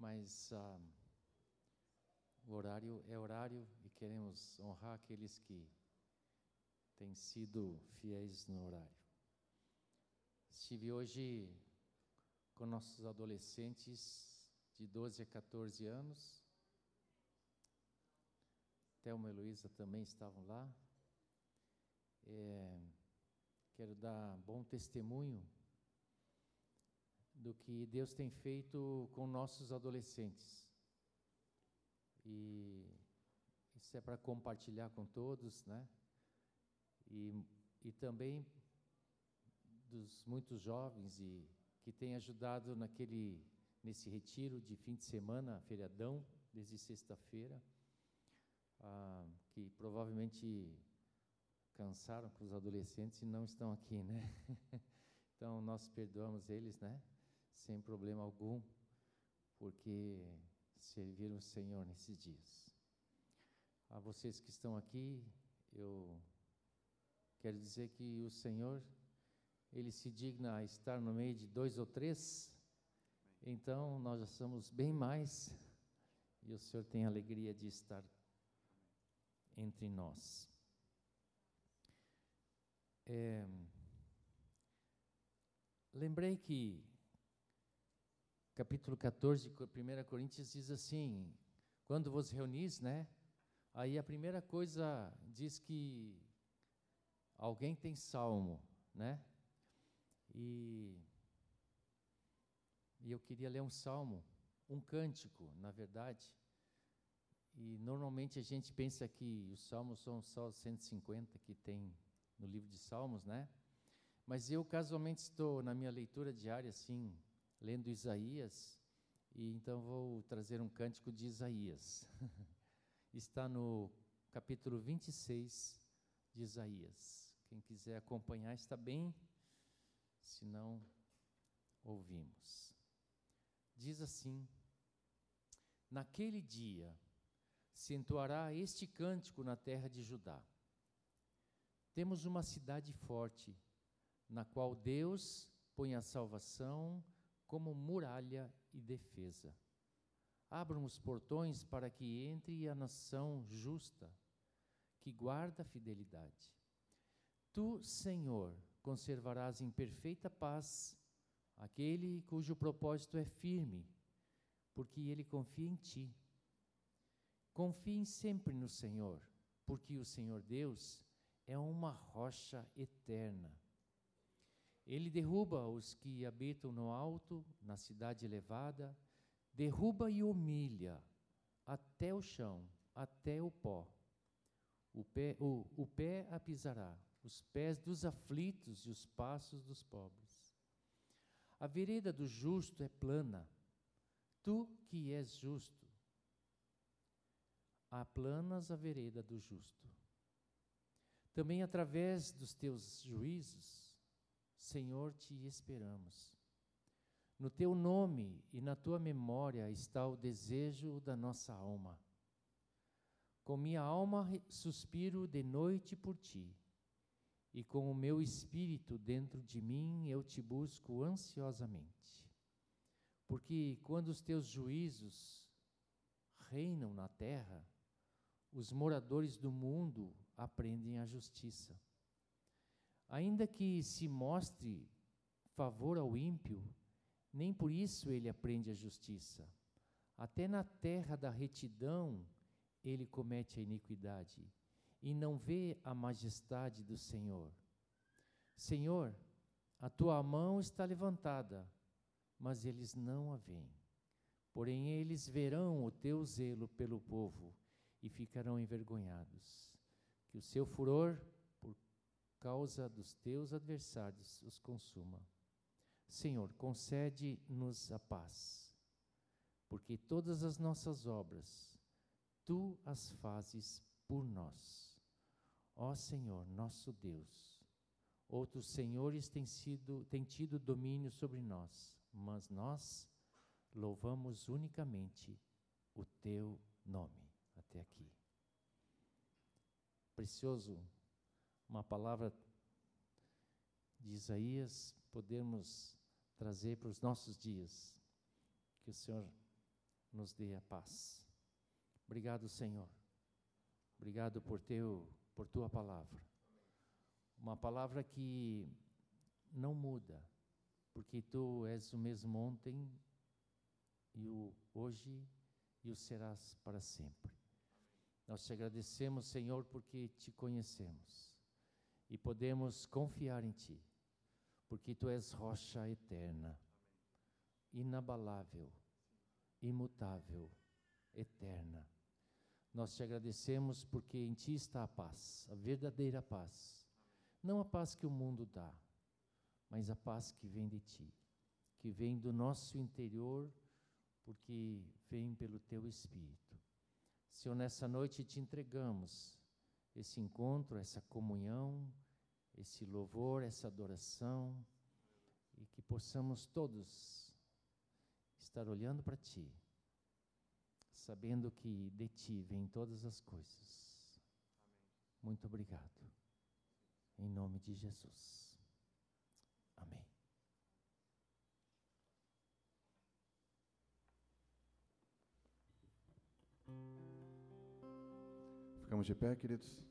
mas ah, o horário é horário e queremos honrar aqueles que têm sido fiéis no horário. Estive hoje com nossos adolescentes de 12 a 14 anos. Thelma e Luísa também estavam lá. É, quero dar bom testemunho do que Deus tem feito com nossos adolescentes. E isso é para compartilhar com todos, né? E, e também dos muitos jovens e que têm ajudado naquele nesse retiro de fim de semana, feriadão, desde sexta-feira, ah, que provavelmente cansaram com os adolescentes e não estão aqui, né? então nós perdoamos eles, né? Sem problema algum, porque serviram o Senhor nesses dias. A vocês que estão aqui, eu quero dizer que o Senhor, Ele se digna a estar no meio de dois ou três, então nós já somos bem mais, e o Senhor tem alegria de estar entre nós. É, lembrei que capítulo 14 de 1 Coríntios diz assim: quando vos reunis, né? Aí a primeira coisa diz que alguém tem salmo, né? E, e eu queria ler um salmo, um cântico, na verdade. E normalmente a gente pensa que os salmos são só os 150 que tem no livro de Salmos, né? Mas eu casualmente estou na minha leitura diária assim, lendo Isaías, e então vou trazer um cântico de Isaías. Está no capítulo 26 de Isaías. Quem quiser acompanhar está bem, se não, ouvimos. Diz assim: Naquele dia se entoará este cântico na terra de Judá. Temos uma cidade forte, na qual Deus põe a salvação como muralha e defesa. Abram os portões para que entre a nação justa, que guarda a fidelidade. Tu, Senhor, conservarás em perfeita paz aquele cujo propósito é firme, porque ele confia em ti. Confiem sempre no Senhor, porque o Senhor Deus é uma rocha eterna ele derruba os que habitam no alto, na cidade elevada, derruba e humilha até o chão, até o pó. O pé, o, o pé a pisará, os pés dos aflitos e os passos dos pobres. A vereda do justo é plana, tu que és justo, aplanas a vereda do justo. Também através dos teus juízos, Senhor, te esperamos. No teu nome e na tua memória está o desejo da nossa alma. Com minha alma suspiro de noite por ti, e com o meu espírito dentro de mim eu te busco ansiosamente. Porque quando os teus juízos reinam na terra, os moradores do mundo aprendem a justiça. Ainda que se mostre favor ao ímpio, nem por isso ele aprende a justiça. Até na terra da retidão ele comete a iniquidade e não vê a majestade do Senhor. Senhor, a tua mão está levantada, mas eles não a veem. Porém, eles verão o teu zelo pelo povo e ficarão envergonhados. Que o seu furor causa dos teus adversários os consuma. Senhor, concede-nos a paz, porque todas as nossas obras tu as fazes por nós. Ó Senhor, nosso Deus, outros senhores têm, sido, têm tido domínio sobre nós, mas nós louvamos unicamente o teu nome. Até aqui. Precioso uma palavra de Isaías, podemos trazer para os nossos dias. Que o Senhor nos dê a paz. Obrigado, Senhor. Obrigado por teu, por tua palavra. Uma palavra que não muda, porque tu és o mesmo ontem e o hoje e o serás para sempre. Nós te agradecemos, Senhor, porque te conhecemos e podemos confiar em ti, porque tu és rocha eterna, inabalável, imutável, eterna. Nós te agradecemos porque em ti está a paz, a verdadeira paz. Não a paz que o mundo dá, mas a paz que vem de ti, que vem do nosso interior, porque vem pelo teu Espírito. Senhor, nessa noite te entregamos esse encontro, essa comunhão, esse louvor, essa adoração, e que possamos todos estar olhando para Ti, sabendo que de Ti vêm todas as coisas. Muito obrigado. Em nome de Jesus. Ficamos de pé, queridos.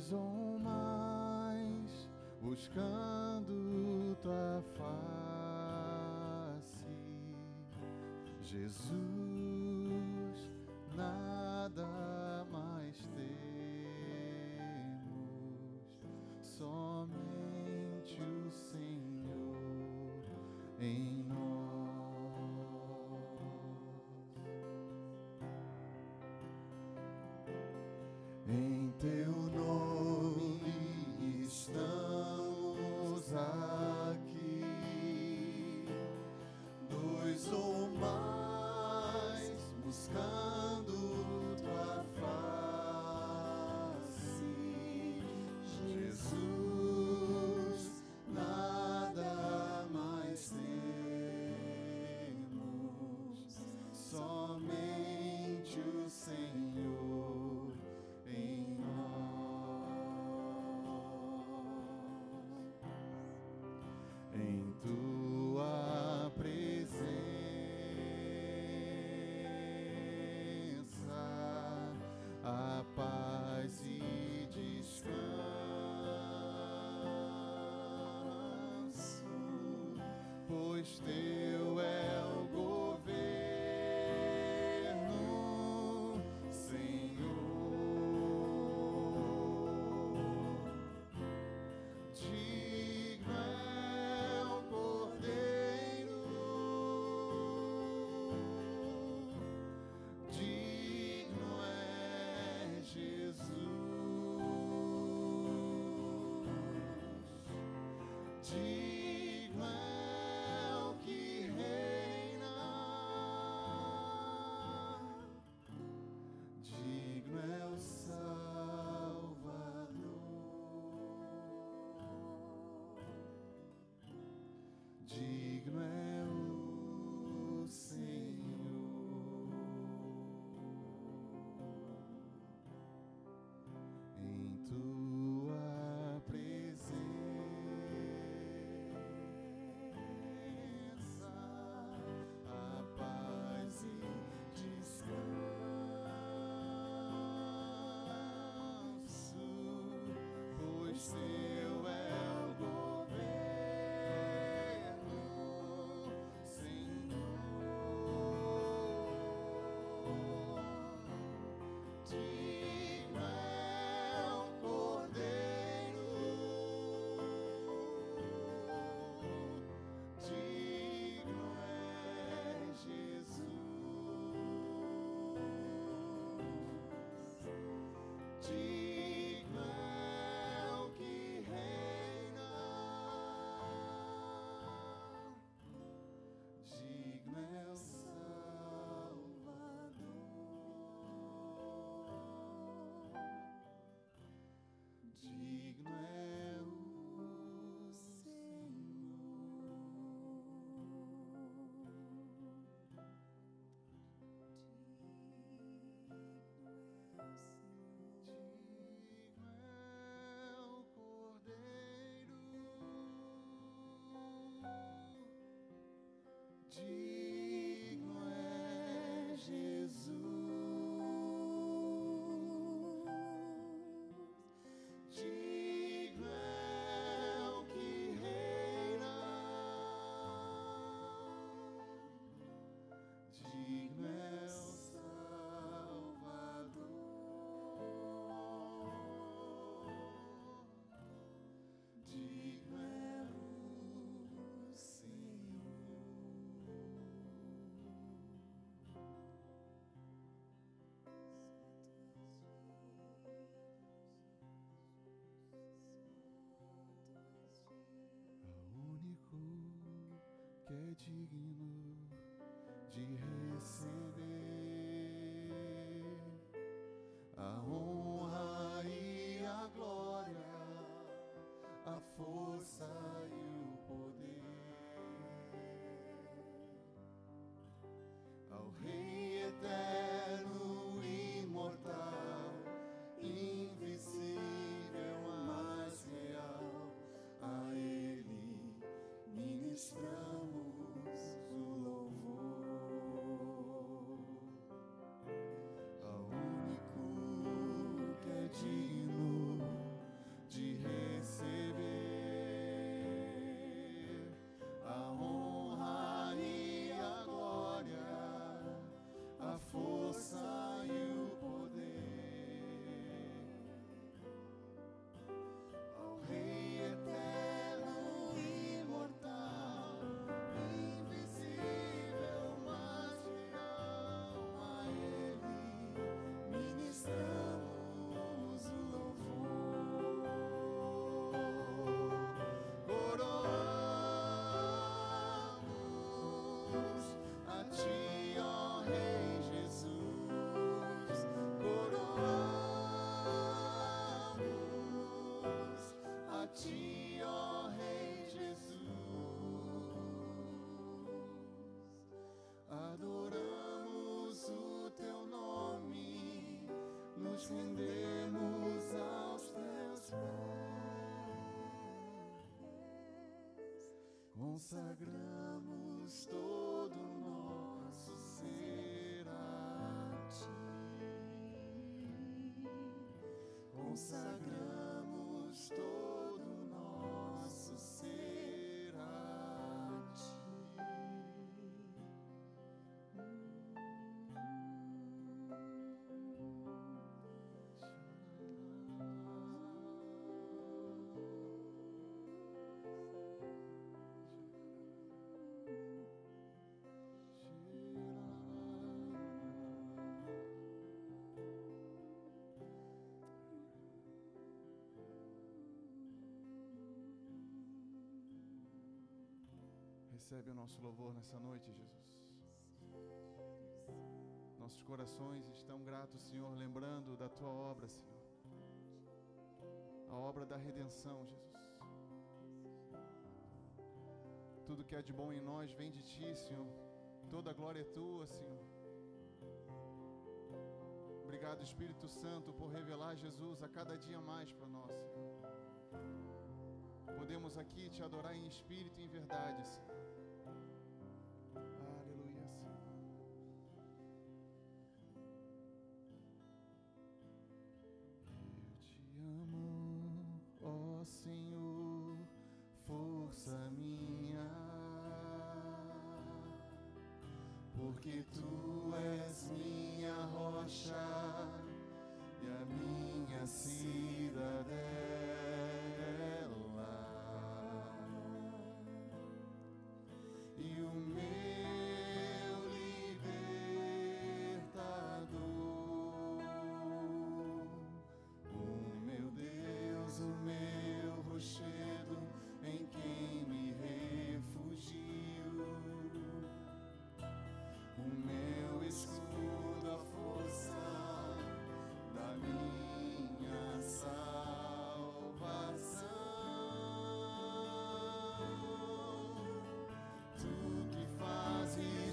Dois ou mais buscando tua face, Jesus, pois teu que é digno de nos rendemos aos Teus pés, consagramos todo o nosso ser a Ti. Consagramos Recebe o nosso louvor nessa noite, Jesus. Nossos corações estão gratos, Senhor, lembrando da tua obra, Senhor. A obra da redenção, Jesus. Tudo que há de bom em nós vem de ti, Senhor. Toda a glória é tua, Senhor. Obrigado, Espírito Santo, por revelar Jesus a cada dia mais para nós, Senhor. Podemos aqui te adorar em espírito e em verdade, Senhor.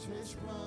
Fazes resplandecer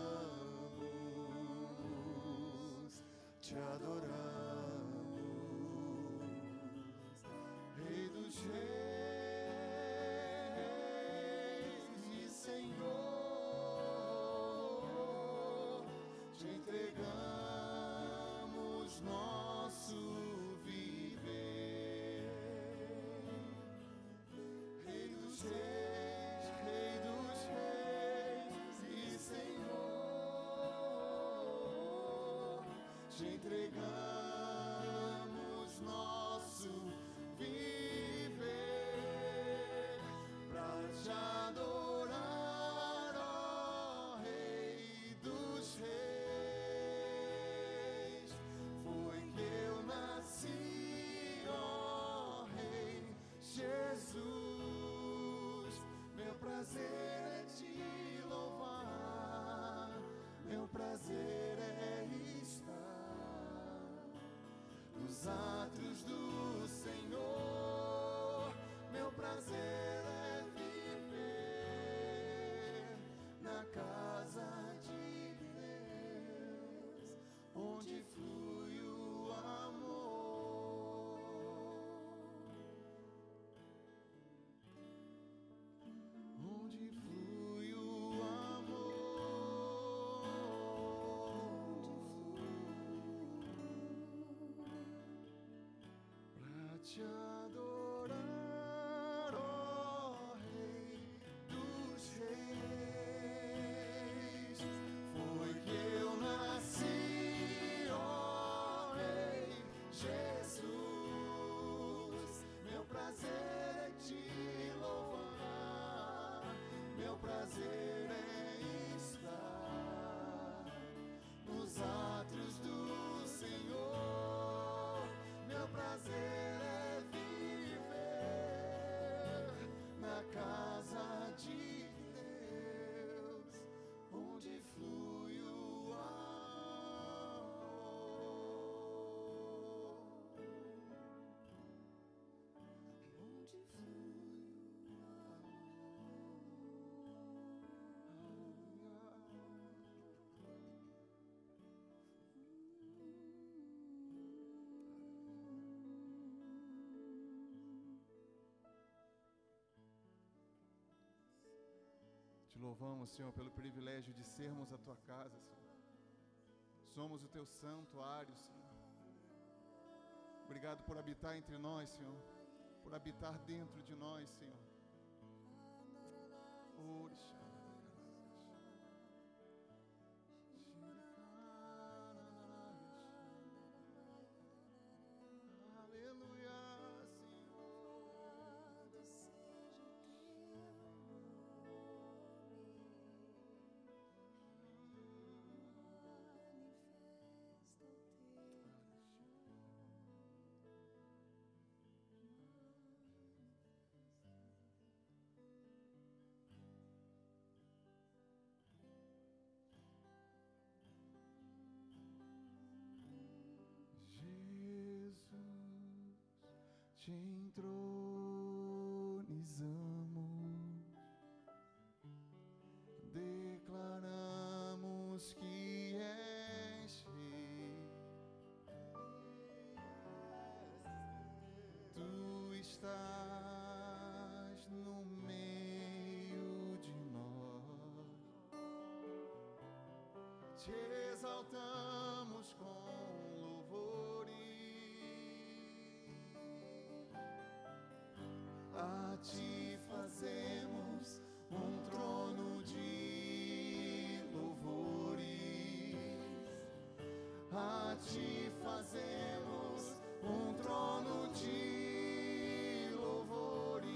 te entregamos nosso viver para te adorar, ó Rei dos Reis. Foi que eu nasci, ó Rei Jesus. Meu prazer é te louvar, meu prazer nos te adorar, ó Rei dos Reis. Foi que eu nasci, ó Rei Jesus. Meu prazer é te louvar, meu prazer Te louvamos, Senhor, pelo privilégio de sermos a tua casa, Senhor. Somos o teu santuário, Senhor. Obrigado por habitar entre nós, Senhor. Por habitar dentro de nós, Senhor. Te entronizamos, declaramos que és rei. Tu estás no meio de nós te ti fazemos um trono de louvores.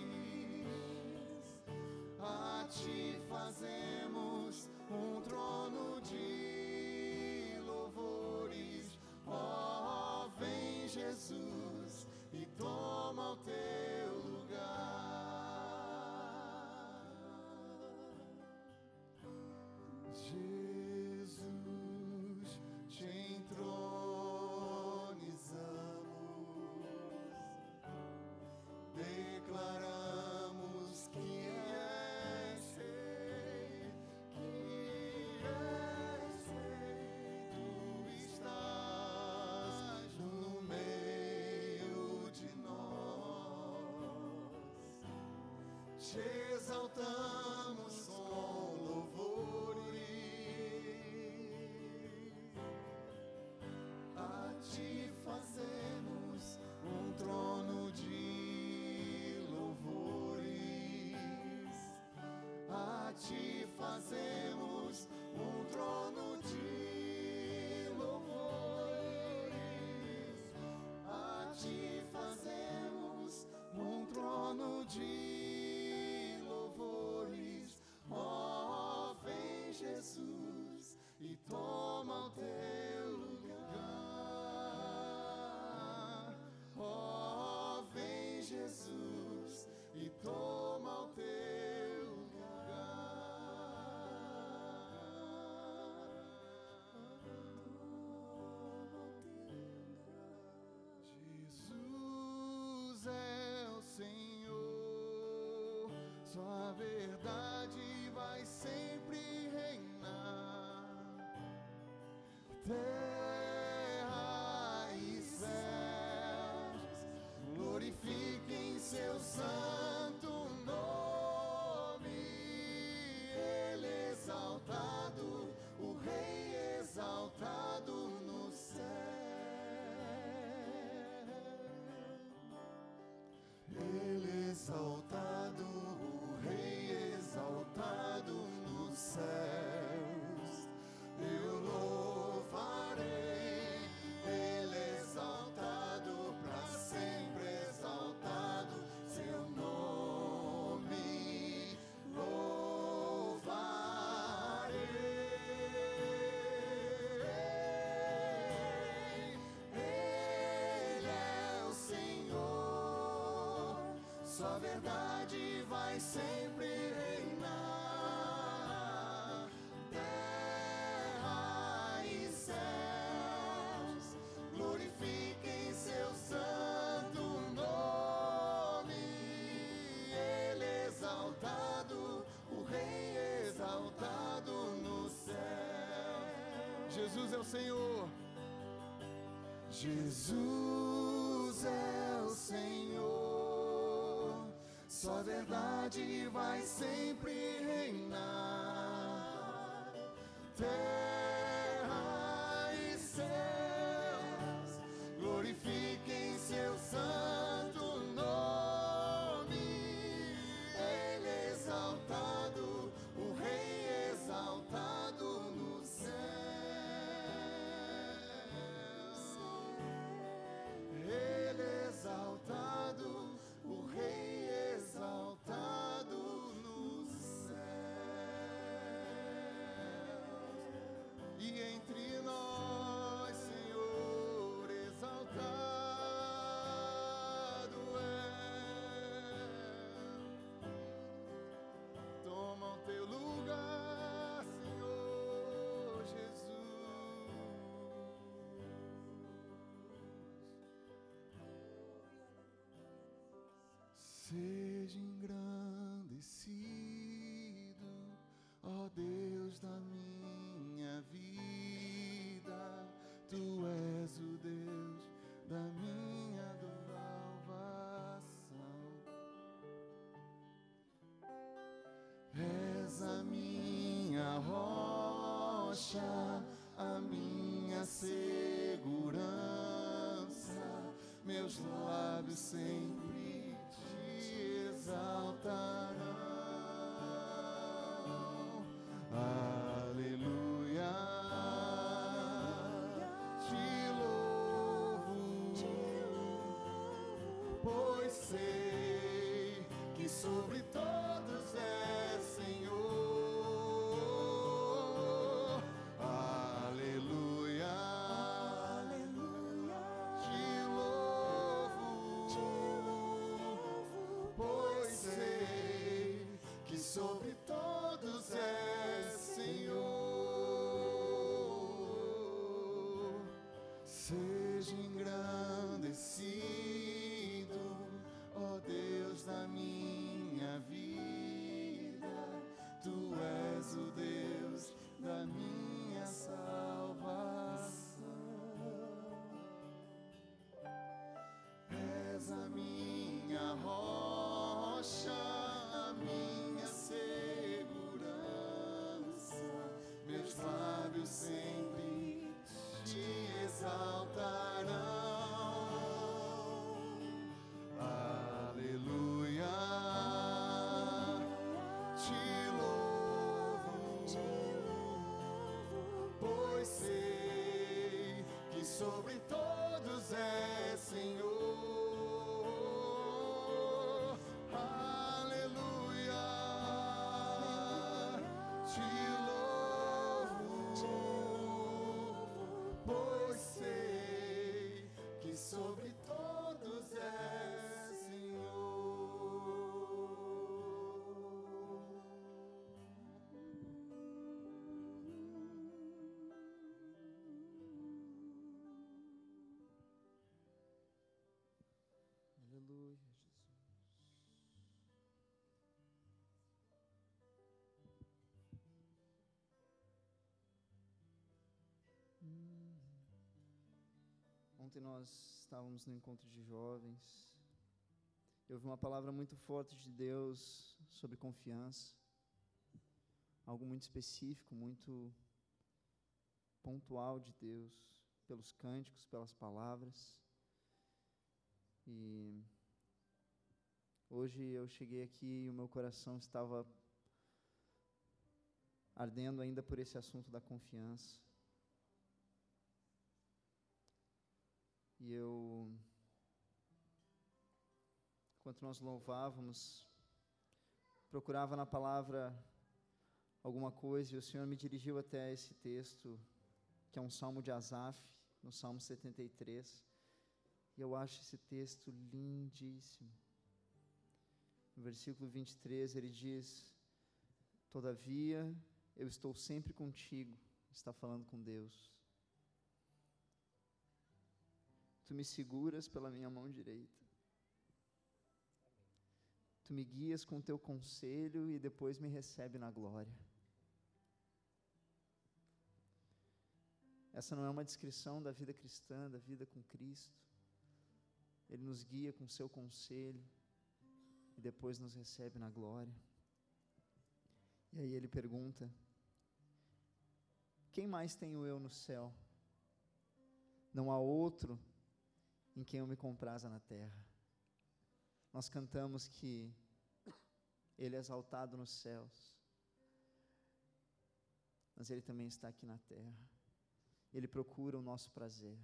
A ti fazemos um trono de louvores. Ó, oh, vem Jesus. te exaltamos com louvores, a ti fazemos um trono de louvores, a ti fazemos. Jesus. faith. A verdade vai sempre reinar. Terra e céus, glorifiquem seu santo nome. Ele exaltado, o Rei exaltado no céu. Jesus é o Senhor. Jesus é o Senhor. Sua verdade vai sempre reinar. Teu rocha, a minha segurança, meus lábios sempre te exaltarão. Aleluia, Jesus. Hum. Ontem nós estávamos no encontro de jovens. Eu ouvi uma palavra muito forte de Deus sobre confiança. Algo muito específico, muito pontual de Deus, pelos cânticos, pelas palavras. E hoje eu cheguei aqui e o meu coração estava ardendo ainda por esse assunto da confiança. E eu, enquanto nós louvávamos, procurava na palavra alguma coisa e o Senhor me dirigiu até esse texto, que é um salmo de Asaf, no Salmo 73. E eu acho esse texto lindíssimo. No versículo 23 ele diz: Todavia eu estou sempre contigo. Está falando com Deus. Tu me seguras pela minha mão direita. Tu me guias com teu conselho e depois me recebe na glória. Essa não é uma descrição da vida cristã, da vida com Cristo. Ele nos guia com seu conselho e depois nos recebe na glória. E aí ele pergunta: Quem mais tenho eu no céu? Não há outro em quem eu me compraza na terra. Nós cantamos que ele é exaltado nos céus, mas ele também está aqui na terra. Ele procura o nosso prazer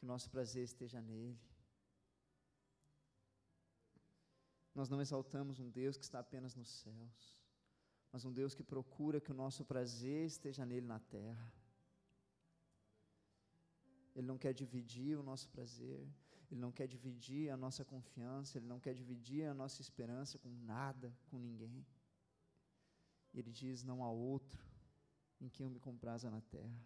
que o nosso prazer esteja nele. Nós não exaltamos um Deus que está apenas nos céus, mas um Deus que procura que o nosso prazer esteja nele na terra. Ele não quer dividir o nosso prazer, ele não quer dividir a nossa confiança, ele não quer dividir a nossa esperança com nada, com ninguém. Ele diz: Não há outro em quem eu me compraza na terra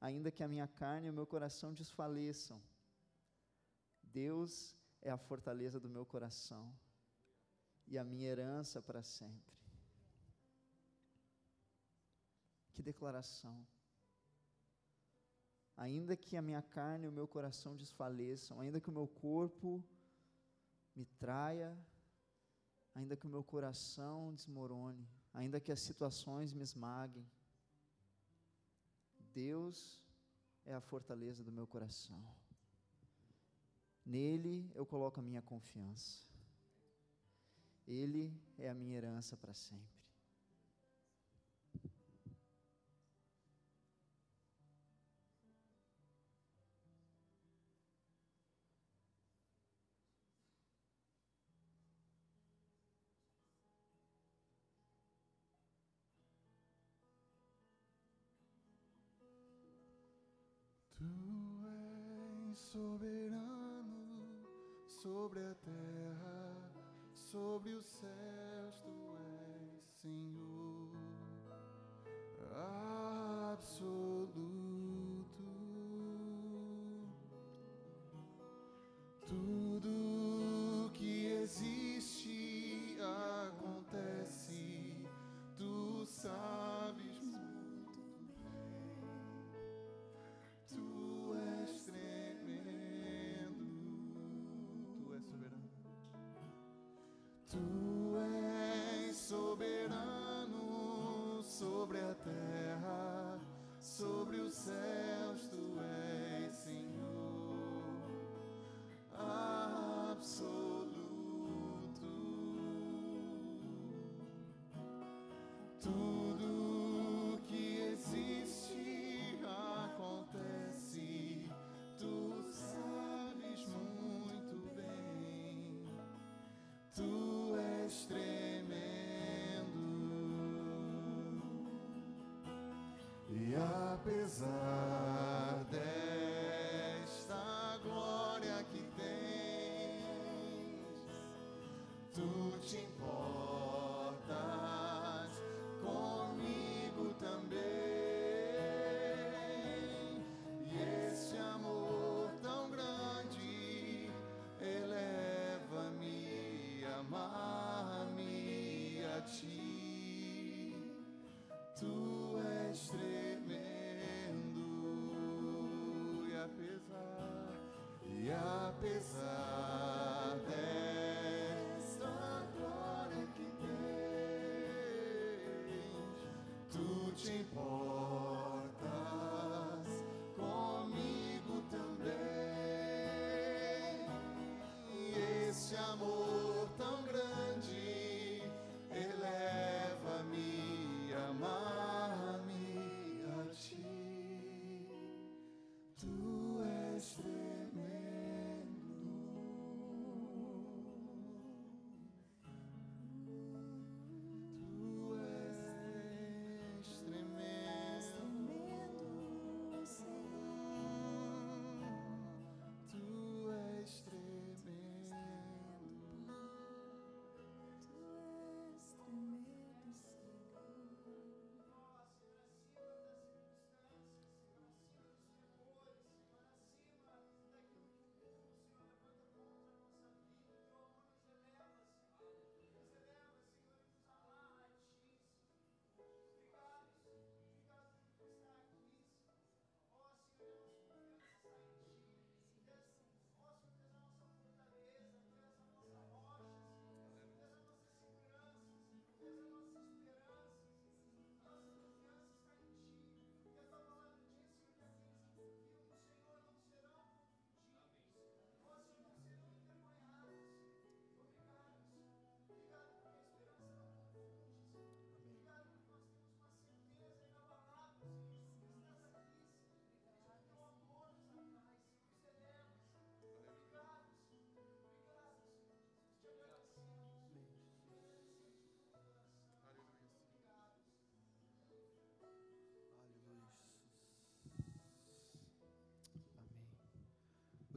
ainda que a minha carne e o meu coração desfaleçam. Deus é a fortaleza do meu coração e a minha herança para sempre. Que declaração! Ainda que a minha carne e o meu coração desfaleçam, ainda que o meu corpo me traia, ainda que o meu coração desmorone, ainda que as situações me esmaguem, Deus é a fortaleza do meu coração. Nele eu coloco a minha confiança. Ele é a minha herança para sempre. Sobre os céus, apesar desta glória que tens, tu te importas e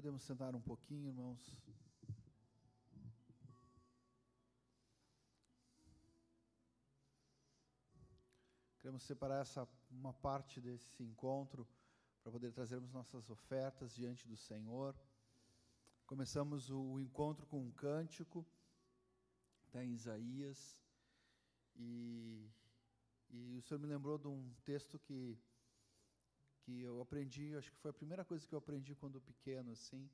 Podemos sentar um pouquinho, irmãos. Queremos separar essa uma parte desse encontro para poder trazermos nossas ofertas diante do Senhor. Começamos o encontro com um cântico, está em Isaías, e, e o Senhor me lembrou de um texto que que eu aprendi, acho que foi a primeira coisa que eu aprendi quando pequeno, assim,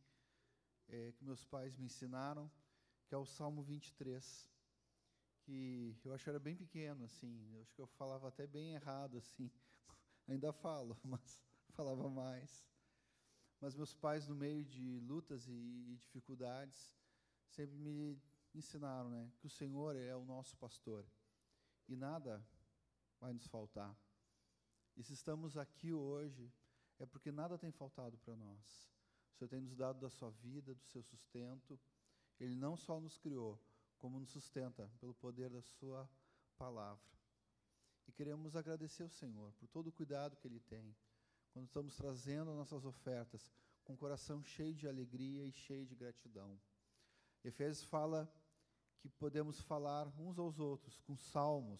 é, que meus pais me ensinaram, que é o Salmo 23, que eu acho que era bem pequeno, assim, eu acho que eu falava até bem errado, assim, ainda falo, mas falava mais. Mas meus pais, no meio de lutas e, e dificuldades, sempre me ensinaram, né, que o Senhor é o nosso pastor e nada vai nos faltar. E se estamos aqui hoje, é porque nada tem faltado para nós. O Senhor tem nos dado da sua vida, do seu sustento. Ele não só nos criou, como nos sustenta pelo poder da sua palavra. E queremos agradecer ao Senhor por todo o cuidado que Ele tem, quando estamos trazendo nossas ofertas com o coração cheio de alegria e cheio de gratidão. Efésios fala que podemos falar uns aos outros com salmos.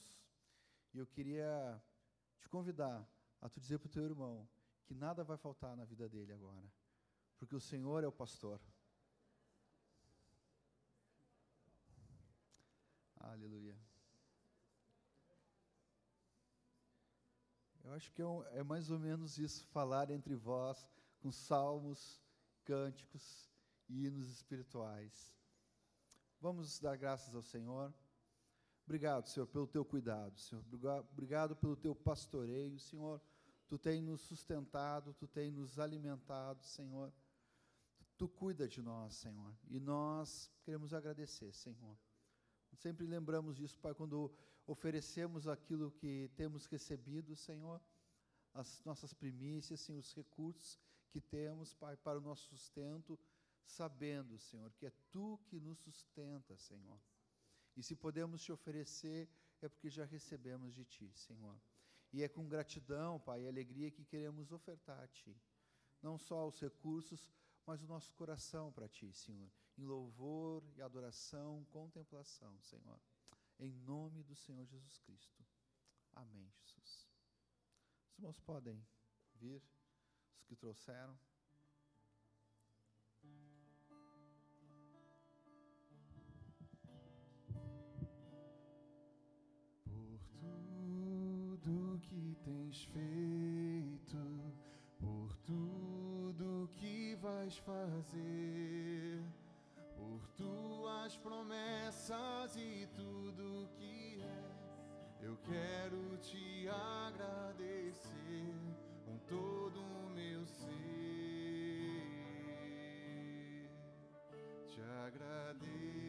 E eu queria te convidar a tu dizer para o teu irmão que nada vai faltar na vida dele agora, porque o Senhor é o pastor. Aleluia. Eu acho que é, um, é mais ou menos isso, falar entre vós com salmos, cânticos e hinos espirituais. Vamos dar graças ao Senhor. Obrigado, Senhor, pelo teu cuidado, Senhor. Obrigado pelo teu pastoreio, Senhor. Tu tem nos sustentado, tu tem nos alimentado, Senhor. Tu cuida de nós, Senhor. E nós queremos agradecer, Senhor. Sempre lembramos disso, Pai, quando oferecemos aquilo que temos recebido, Senhor, as nossas primícias, Senhor, os recursos que temos, Pai, para o nosso sustento, sabendo, Senhor, que é Tu que nos sustenta, Senhor. E se podemos te oferecer, é porque já recebemos de Ti, Senhor. E é com gratidão, Pai, e alegria que queremos ofertar a Ti. Não só os recursos, mas o nosso coração para Ti, Senhor. Em louvor e adoração, contemplação, Senhor. Em nome do Senhor Jesus Cristo. Amém, Jesus. Os irmãos podem vir, os que trouxeram. Que tens feito, por tudo que vais fazer, por tuas promessas e tudo que és, eu quero te agradecer com todo o meu ser. Te agradeço,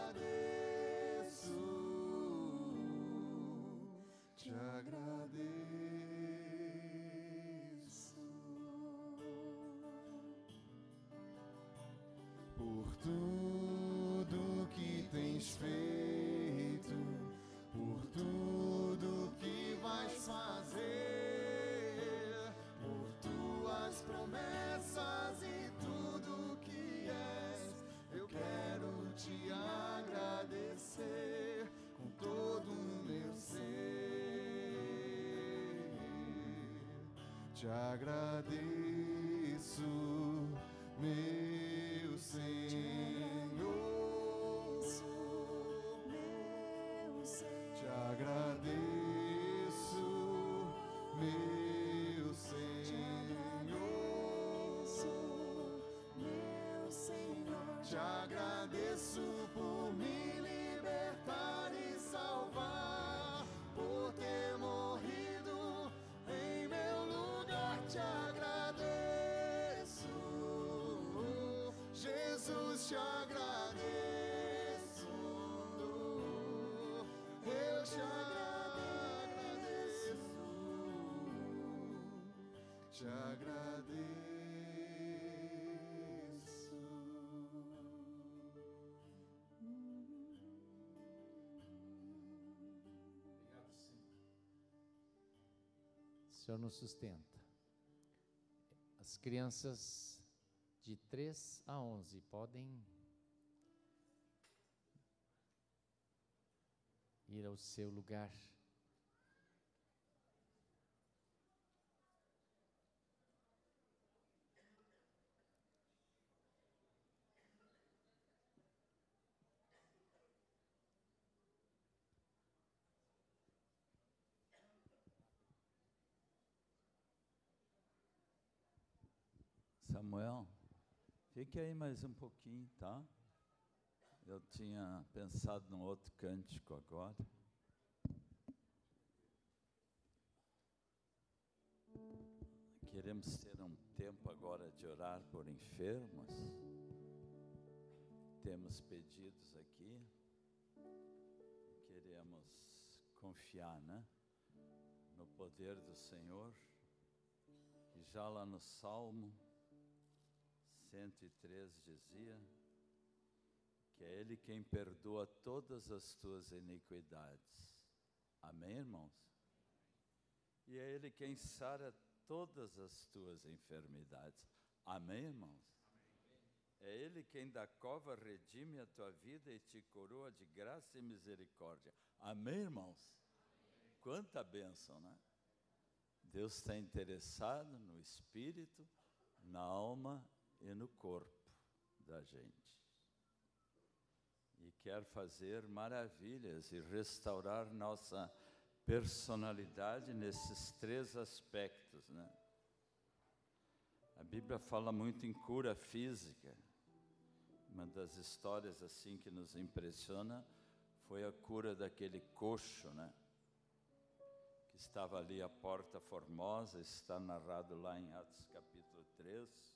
Te agradeço, meu Senhor. Te agradeço, meu te agradeço. O Senhor nos sustenta. As crianças de 3 a 11 podem ir ao seu lugar. Samuel, fique aí mais um pouquinho, tá? Eu tinha pensado num outro cântico agora. Queremos ter um tempo agora de orar por enfermos. Temos pedidos aqui. Queremos confiar, né? No poder do Senhor. E já lá no Salmo 103 dizia que é Ele quem perdoa todas as tuas iniquidades. Amém, irmãos? E é Ele quem sara todas as tuas enfermidades. Amém, irmãos? É Ele quem da cova redime a tua vida e te coroa de graça e misericórdia. Amém, irmãos? Quanta bênção, né? Deus está interessado no espírito, na alma e no corpo da gente. E quer fazer maravilhas e restaurar nossa personalidade nesses três aspectos, né? A Bíblia fala muito em cura física. Uma das histórias assim que nos impressiona foi a cura daquele coxo, né? Que estava ali à porta formosa, está narrado lá em Atos capítulo 3.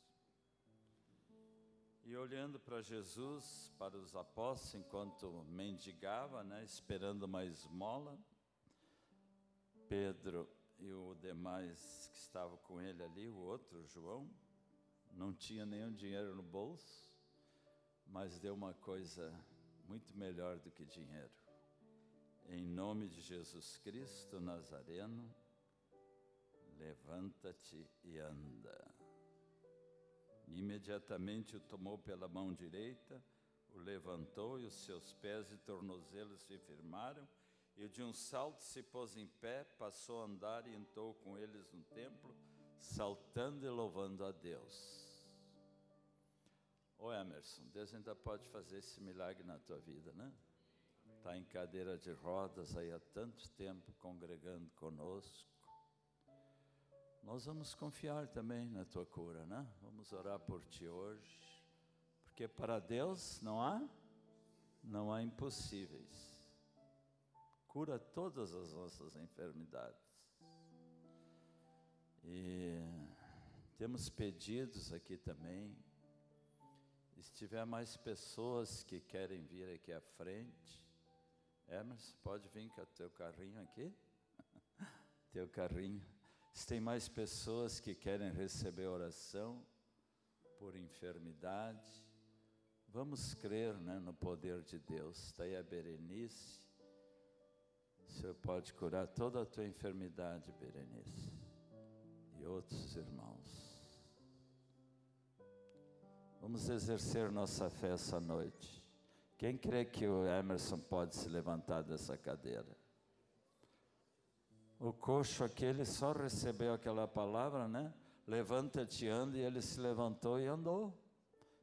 E olhando para Jesus, para os apóstolos, enquanto mendigava, né, esperando uma esmola, Pedro e o demais que estavam com ele ali, o outro, João, não tinha nenhum dinheiro no bolso, mas deu uma coisa muito melhor do que dinheiro. Em nome de Jesus Cristo Nazareno, levanta-te e anda. Imediatamente o tomou pela mão direita, o levantou e os seus pés e tornozelos se firmaram, e de um salto se pôs em pé, passou a andar e entrou com eles no templo, saltando e louvando a Deus. Ô Emerson, Deus ainda pode fazer esse milagre na tua vida, né? Está em cadeira de rodas aí há tanto tempo congregando conosco. Nós vamos confiar também na tua cura, né? Vamos orar por ti hoje, porque para Deus não há, não há impossíveis. Cura todas as nossas enfermidades. E temos pedidos aqui também se tiver mais pessoas que querem vir aqui à frente, Emerson, pode vir com o teu carrinho aqui? teu carrinho. Se tem mais pessoas que querem receber oração por enfermidade, vamos crer né, no poder de Deus. Está aí a Berenice. O Senhor pode curar toda a tua enfermidade, Berenice. E outros irmãos. Vamos exercer nossa fé essa noite. Quem crê que o Emerson pode se levantar dessa cadeira? O coxo aquele só recebeu aquela palavra, né? Levanta-te, anda, e ele se levantou e andou.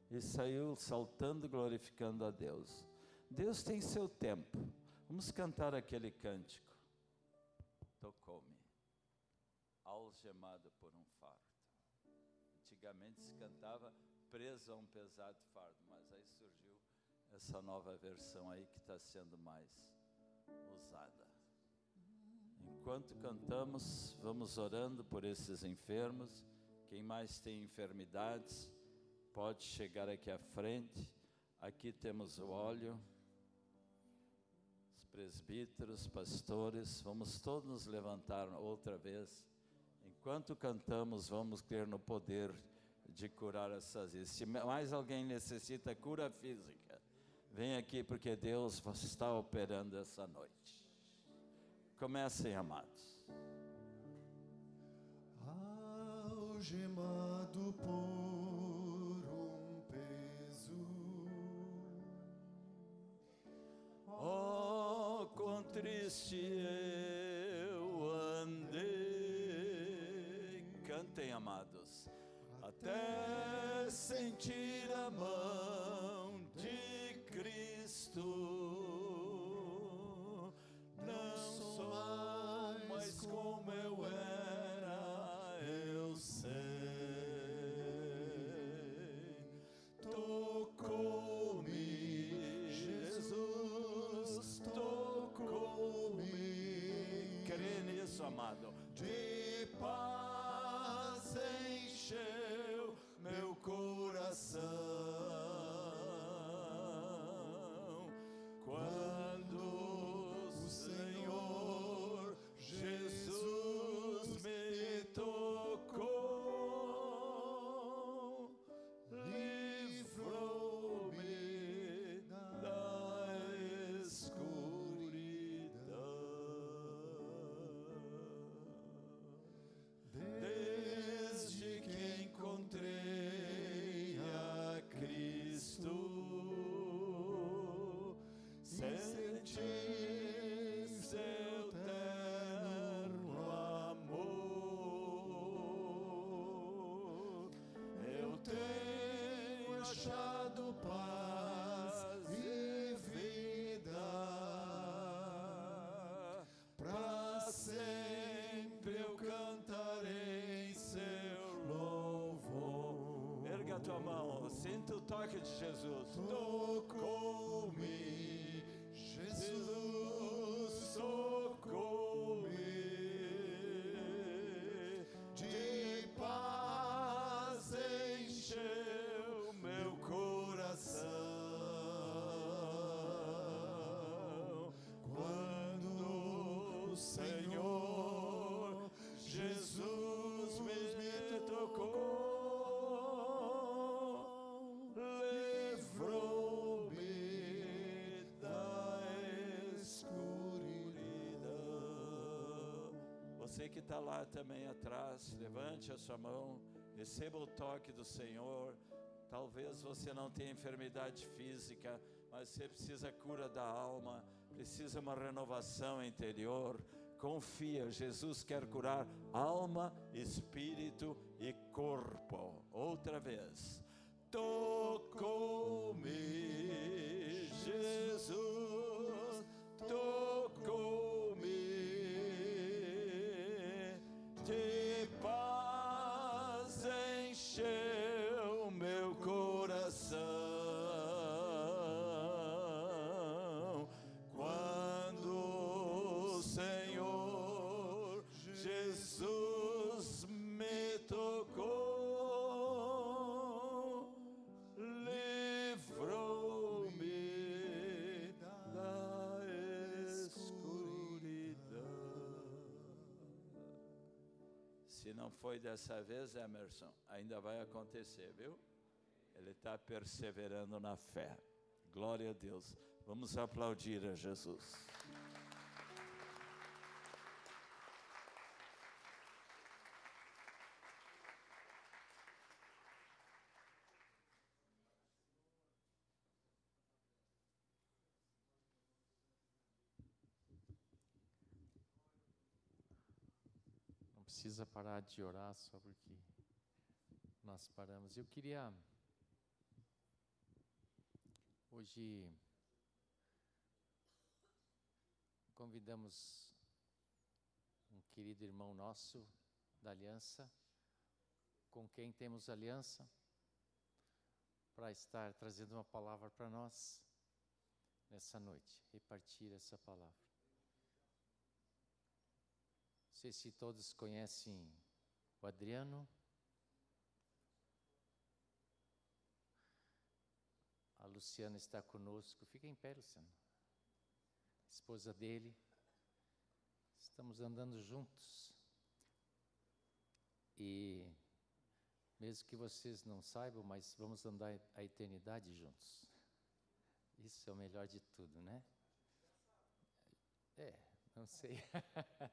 E saiu saltando, glorificando a Deus. Deus tem seu tempo. Vamos cantar aquele cântico. Tocou-me, algemado por um fardo. Antigamente se cantava preso a um pesado fardo, mas aí surgiu essa nova versão aí que está sendo mais usada. Enquanto cantamos, vamos orando por esses enfermos. Quem mais tem enfermidades, pode chegar aqui à frente. Aqui temos o óleo. Os presbíteros, pastores, vamos todos nos levantar outra vez. Enquanto cantamos, vamos crer no poder de curar essas. Se mais alguém necessita cura física, vem aqui porque Deus está operando essa noite. Comecem, amados. Algemado por um peso. Oh, quão triste eu andei. Cantem, amados até sentir a mão de Cristo. tua mão, sinta o toque de Jesus. Tocou. Você que está lá também atrás, levante a sua mão, receba o toque do Senhor. Talvez você não tenha enfermidade física, mas você precisa cura da alma, precisa uma renovação interior. Confia, Jesus quer curar alma, espírito e corpo. Outra vez. Tocou-me, foi dessa vez, Emerson, ainda vai acontecer, viu? Ele está perseverando na fé. Glória a Deus. Vamos aplaudir a Jesus. Não parar de orar só porque nós paramos. Eu queria hoje convidamos um querido irmão nosso da aliança, com quem temos aliança, para estar trazendo uma palavra para nós nessa noite, repartir essa palavra. Não sei se todos conhecem o Adriano. A Luciana está conosco. Fica em pé, Luciana. Esposa dele. Estamos andando juntos. E mesmo que vocês não saibam, mas vamos andar a eternidade juntos. Isso é o melhor de tudo, né? É, não sei.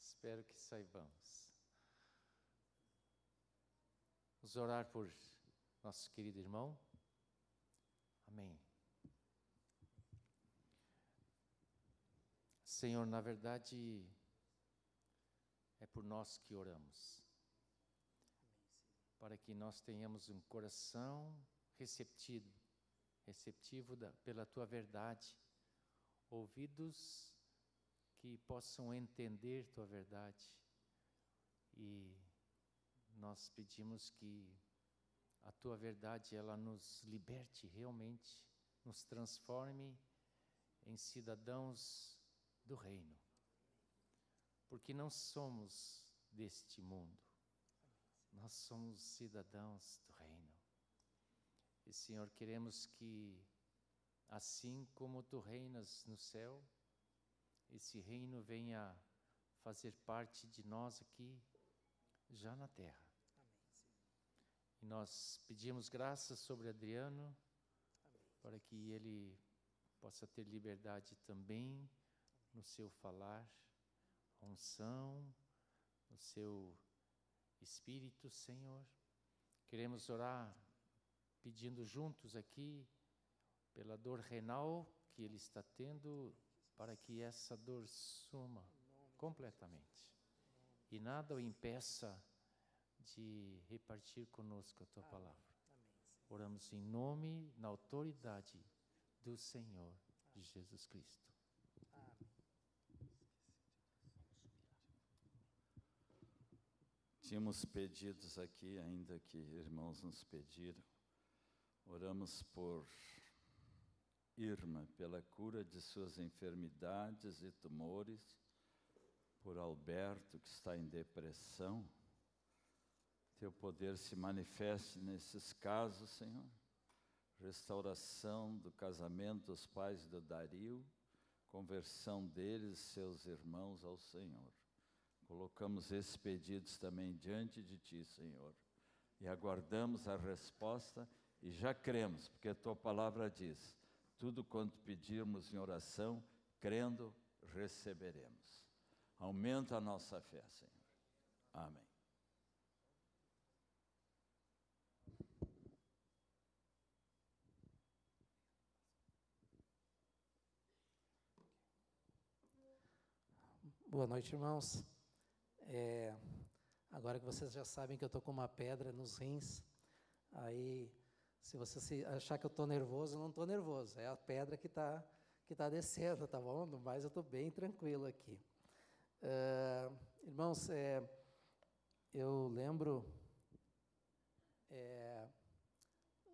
Espero que saibamos. Vamos orar por nosso querido irmão. Amém. Senhor, na verdade, é por nós que oramos. Para que nós tenhamos um coração receptivo, receptivo da, pela tua verdade, ouvidos que possam entender tua verdade. E nós pedimos que a tua verdade ela nos liberte realmente, nos transforme em cidadãos do reino. Porque não somos deste mundo. Nós somos cidadãos do reino. E Senhor, queremos que assim como tu reinas no céu, esse reino venha fazer parte de nós aqui, já na terra. E nós pedimos graças sobre Adriano, para que ele possa ter liberdade também no seu falar, unção, no seu espírito, Senhor. Queremos orar pedindo juntos aqui pela dor renal que ele está tendo, para que essa dor suma completamente. E nada o impeça de repartir conosco a tua palavra. Oramos em nome, na autoridade do Senhor Jesus Cristo. Tínhamos pedidos aqui, ainda que irmãos nos pediram. Oramos por Irma, pela cura de suas enfermidades e tumores, por Alberto, que está em depressão. Teu poder se manifeste nesses casos, Senhor. Restauração do casamento dos pais do Dario, conversão deles, seus irmãos, ao Senhor. Colocamos esses pedidos também diante de Ti, Senhor, e aguardamos a resposta e já cremos, porque a Tua palavra diz: tudo quanto pedirmos em oração, crendo, receberemos. Aumenta a nossa fé, Senhor. Amém. Boa noite, irmãos. É, agora que vocês já sabem que eu estou com uma pedra nos rins, aí se você achar que eu estou nervoso, eu não estou nervoso. É a pedra que está que tá descendo, tá bom? Mas eu estou bem tranquilo aqui. Uh, irmãos, é, eu lembro é,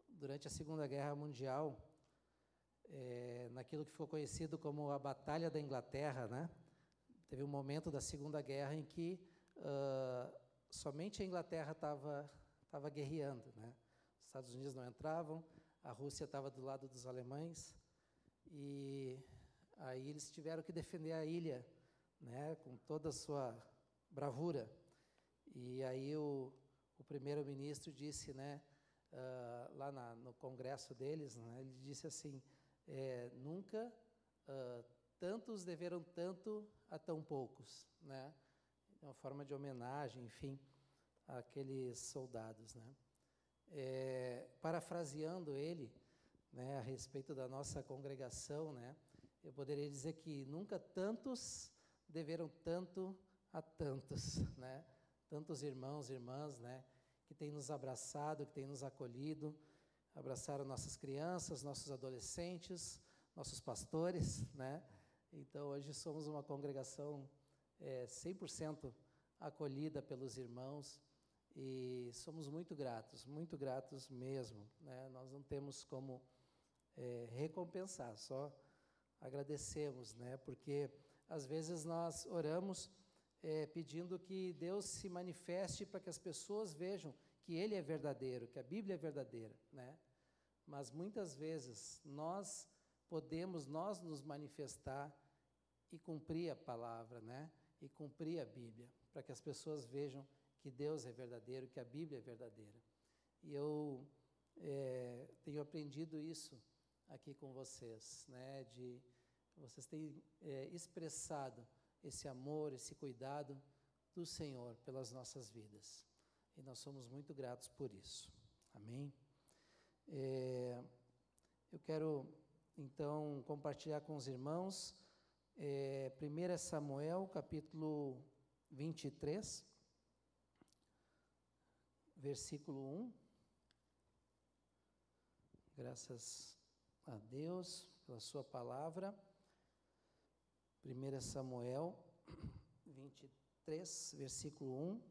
durante a Segunda Guerra Mundial, é, naquilo que ficou conhecido como a Batalha da Inglaterra, né? Teve um momento da Segunda Guerra em que uh, somente a Inglaterra estava guerreando, né? Estados Unidos não entravam, a Rússia estava do lado dos alemães, e aí eles tiveram que defender a ilha, né, com toda a sua bravura. E aí o, o primeiro-ministro disse, né, uh, lá na, no congresso deles, né, ele disse assim, é, nunca uh, tantos deveram tanto a tão poucos, né, uma forma de homenagem, enfim, àqueles soldados, né? É, parafraseando ele, né, a respeito da nossa congregação, né, eu poderia dizer que nunca tantos deveram tanto a tantos, né, tantos irmãos e irmãs, né, que têm nos abraçado, que têm nos acolhido, abraçaram nossas crianças, nossos adolescentes, nossos pastores, né, então hoje somos uma congregação é, 100% acolhida pelos irmãos, e somos muito gratos, muito gratos mesmo. Né? Nós não temos como é, recompensar, só agradecemos, né? porque às vezes nós oramos é, pedindo que Deus se manifeste para que as pessoas vejam que Ele é verdadeiro, que a Bíblia é verdadeira. Né? Mas muitas vezes nós podemos nós nos manifestar e cumprir a palavra, né? E cumprir a Bíblia, para que as pessoas vejam que Deus é verdadeiro, que a Bíblia é verdadeira. E eu é, tenho aprendido isso aqui com vocês, né? De vocês têm é, expressado esse amor, esse cuidado do Senhor pelas nossas vidas. E nós somos muito gratos por isso. Amém? É, eu quero então compartilhar com os irmãos é, 1 Samuel, capítulo 23 versículo 1. Graças a Deus pela Sua palavra. 1 Samuel 23, versículo 1.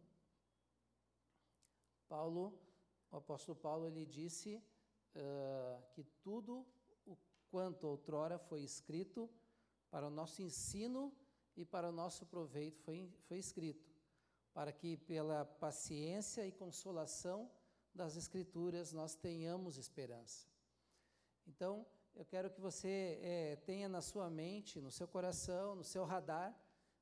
Paulo, o apóstolo Paulo, ele disse uh, que tudo o quanto outrora foi escrito para o nosso ensino e para o nosso proveito foi, foi escrito para que pela paciência e consolação das Escrituras nós tenhamos esperança. Então, eu quero que você é, tenha na sua mente, no seu coração, no seu radar,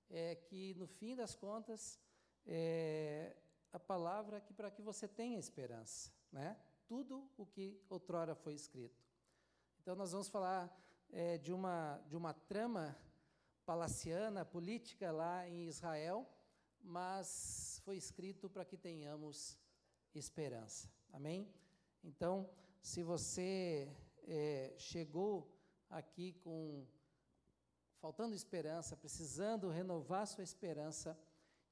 é, que no fim das contas, é, a palavra que para que você tenha esperança, né? Tudo o que outrora foi escrito. Então, nós vamos falar é, de uma de uma trama palaciana política lá em Israel mas foi escrito para que tenhamos esperança. Amém? Então, se você é, chegou aqui com faltando esperança, precisando renovar sua esperança,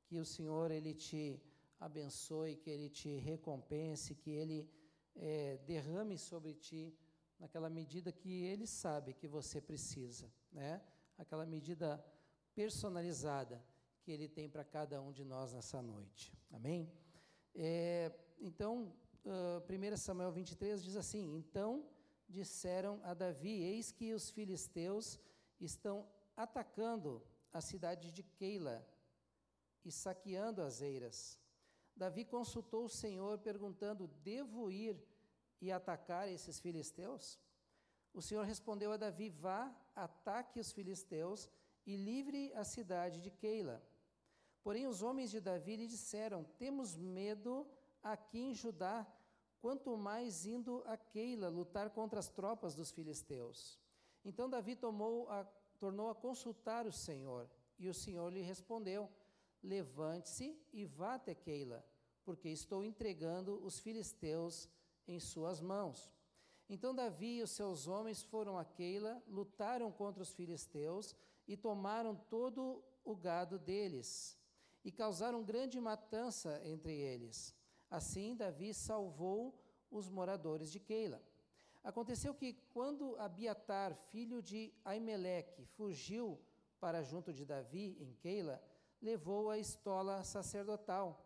que o Senhor ele te abençoe, que ele te recompense, que ele é, derrame sobre ti naquela medida que ele sabe que você precisa, né? Aquela medida personalizada que Ele tem para cada um de nós nessa noite. Amém? É, então, ah, 1 Samuel 23 diz assim: Então disseram a Davi: Eis que os filisteus estão atacando a cidade de Keila e saqueando as eiras. Davi consultou o Senhor, perguntando: Devo ir e atacar esses filisteus? O Senhor respondeu a Davi: Vá, ataque os filisteus e livre a cidade de Keila. Porém, os homens de Davi lhe disseram: Temos medo aqui em Judá, quanto mais indo a Keila lutar contra as tropas dos filisteus. Então Davi tomou a, tornou a consultar o Senhor, e o Senhor lhe respondeu: Levante-se e vá até Keila, porque estou entregando os filisteus em suas mãos. Então Davi e os seus homens foram a Keila, lutaram contra os filisteus e tomaram todo o gado deles, e causaram grande matança entre eles. Assim Davi salvou os moradores de Keila. Aconteceu que quando Abiatar, filho de Aimeleque, fugiu para junto de Davi em Keila, levou a estola sacerdotal.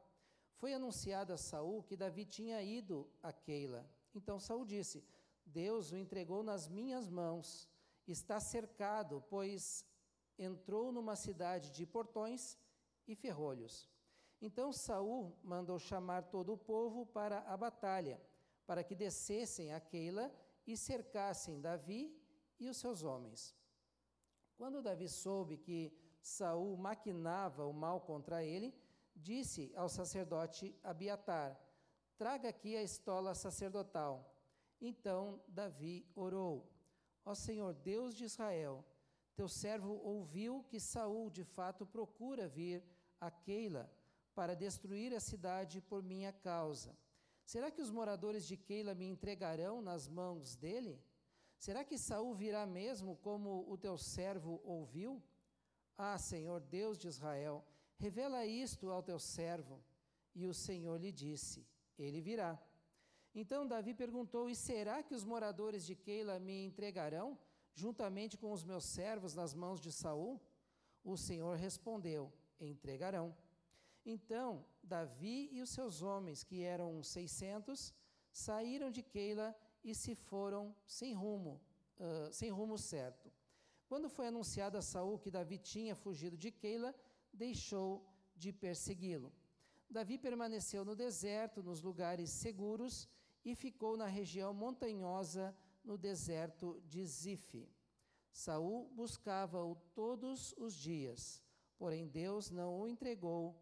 Foi anunciado a Saul que Davi tinha ido a Keila. Então Saul disse: Deus o entregou nas minhas mãos. Está cercado, pois entrou numa cidade de portões e ferrolhos. Então Saul mandou chamar todo o povo para a batalha, para que descessem a Keila e cercassem Davi e os seus homens. Quando Davi soube que Saul maquinava o mal contra ele, disse ao sacerdote Abiatar: Traga aqui a estola sacerdotal. Então Davi orou: Ó Senhor Deus de Israel, teu servo ouviu que Saul de fato procura vir a Keila para destruir a cidade por minha causa. Será que os moradores de Keila me entregarão nas mãos dele? Será que Saul virá mesmo como o teu servo ouviu? Ah, Senhor Deus de Israel, revela isto ao teu servo. E o Senhor lhe disse: Ele virá. Então Davi perguntou: E será que os moradores de Keila me entregarão, juntamente com os meus servos, nas mãos de Saul? O Senhor respondeu: Entregarão. Então Davi e os seus homens, que eram seiscentos, saíram de Keila e se foram sem rumo, uh, sem rumo certo. Quando foi anunciado a Saul que Davi tinha fugido de Keila, deixou de persegui-lo. Davi permaneceu no deserto, nos lugares seguros, e ficou na região montanhosa no deserto de Zif. Saul buscava-o todos os dias, porém Deus não o entregou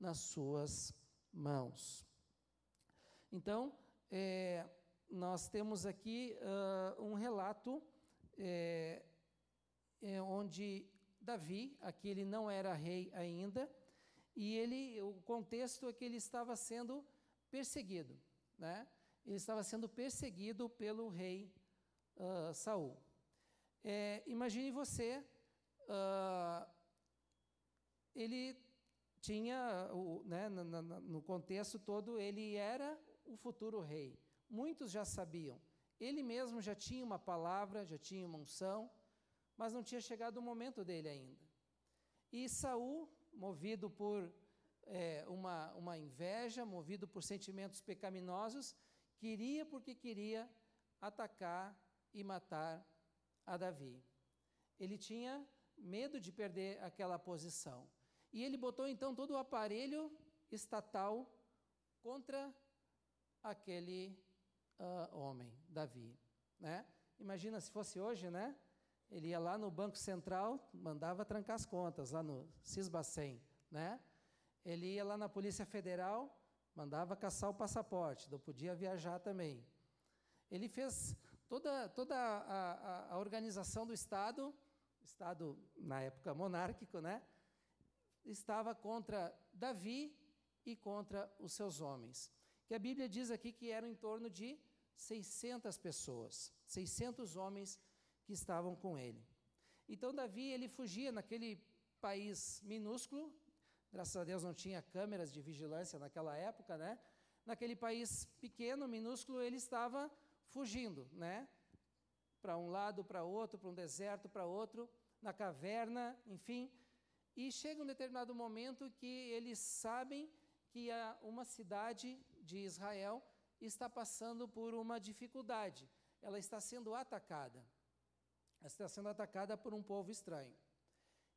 nas suas mãos. Então, é, nós temos aqui uh, um relato é, é, onde Davi, aqui ele não era rei ainda, e ele, o contexto é que ele estava sendo perseguido, né? Ele estava sendo perseguido pelo rei uh, Saul. É, imagine você, uh, ele tinha, né, no, no contexto todo, ele era o futuro rei. Muitos já sabiam. Ele mesmo já tinha uma palavra, já tinha uma unção, mas não tinha chegado o momento dele ainda. E Saul, movido por é, uma, uma inveja, movido por sentimentos pecaminosos, queria porque queria atacar e matar a Davi. Ele tinha medo de perder aquela posição. E ele botou então todo o aparelho estatal contra aquele uh, homem, Davi. Né? Imagina se fosse hoje, né? Ele ia lá no Banco Central, mandava trancar as contas, lá no Cisbacem, né? Ele ia lá na Polícia Federal, mandava caçar o passaporte, não podia viajar também. Ele fez toda, toda a, a, a organização do Estado, Estado na época monárquico, né? estava contra Davi e contra os seus homens. Que a Bíblia diz aqui que eram em torno de 600 pessoas, 600 homens que estavam com ele. Então Davi, ele fugia naquele país minúsculo, graças a Deus não tinha câmeras de vigilância naquela época, né? Naquele país pequeno, minúsculo, ele estava fugindo, né? Para um lado, para outro, para um deserto, para outro, na caverna, enfim, e chega um determinado momento que eles sabem que uma cidade de Israel está passando por uma dificuldade. Ela está sendo atacada. Está sendo atacada por um povo estranho.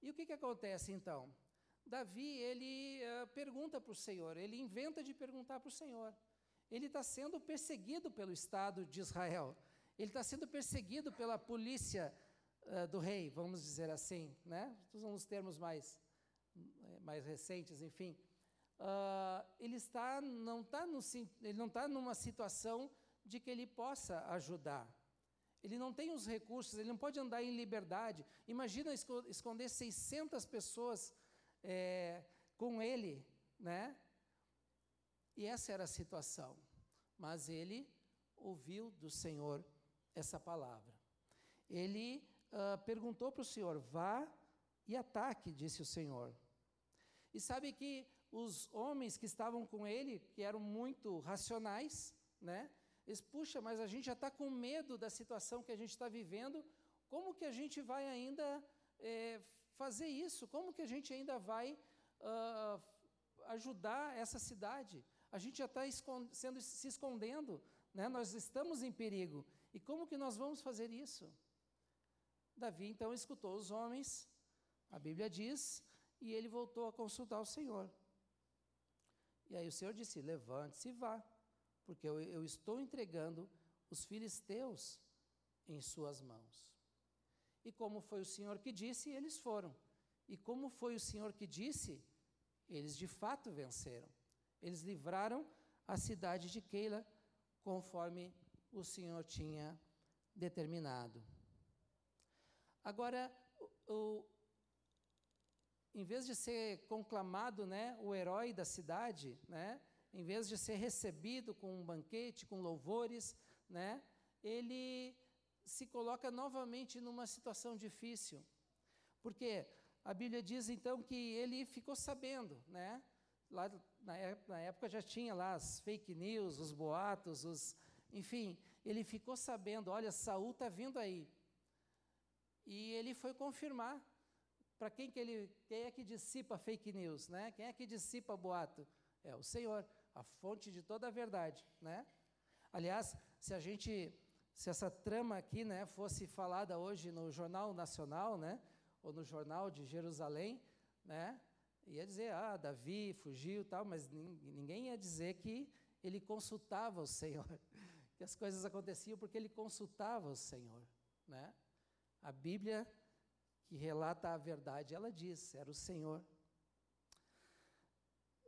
E o que, que acontece então? Davi, ele uh, pergunta para o Senhor, ele inventa de perguntar para o Senhor. Ele está sendo perseguido pelo Estado de Israel. Ele está sendo perseguido pela polícia uh, do rei, vamos dizer assim, né? Usando os termos mais, mais recentes, enfim. Uh, ele está, não está no, ele não está numa situação de que ele possa ajudar. Ele não tem os recursos, ele não pode andar em liberdade. Imagina esconder 600 pessoas é, com ele, né? E essa era a situação. Mas ele ouviu do Senhor essa palavra. Ele uh, perguntou para o Senhor: vá e ataque, disse o Senhor. E sabe que os homens que estavam com ele, que eram muito racionais, né? Eles, puxa, mas a gente já está com medo da situação que a gente está vivendo, como que a gente vai ainda é, fazer isso? Como que a gente ainda vai uh, ajudar essa cidade? A gente já está sendo, se escondendo, né? nós estamos em perigo. E como que nós vamos fazer isso? Davi então escutou os homens, a Bíblia diz, e ele voltou a consultar o Senhor. E aí o Senhor disse: Levante-se e vá porque eu, eu estou entregando os filisteus em suas mãos. E como foi o Senhor que disse, eles foram. E como foi o Senhor que disse, eles de fato venceram. Eles livraram a cidade de Keila conforme o Senhor tinha determinado. Agora, o, o, em vez de ser conclamado né, o herói da cidade, né, em vez de ser recebido com um banquete, com louvores, né, ele se coloca novamente numa situação difícil. Porque a Bíblia diz então que ele ficou sabendo, né? Lá na, na época já tinha lá as fake news, os boatos, os, enfim, ele ficou sabendo, olha, Saul está vindo aí. E ele foi confirmar para quem que ele, quem é que dissipa fake news, né? Quem é que dissipa boato? É o Senhor a fonte de toda a verdade, né? Aliás, se a gente, se essa trama aqui, né, fosse falada hoje no Jornal Nacional, né, ou no Jornal de Jerusalém, né, ia dizer, ah, Davi fugiu, tal, mas ninguém ia dizer que ele consultava o Senhor, que as coisas aconteciam porque ele consultava o Senhor, né? A Bíblia que relata a verdade, ela diz, era o Senhor.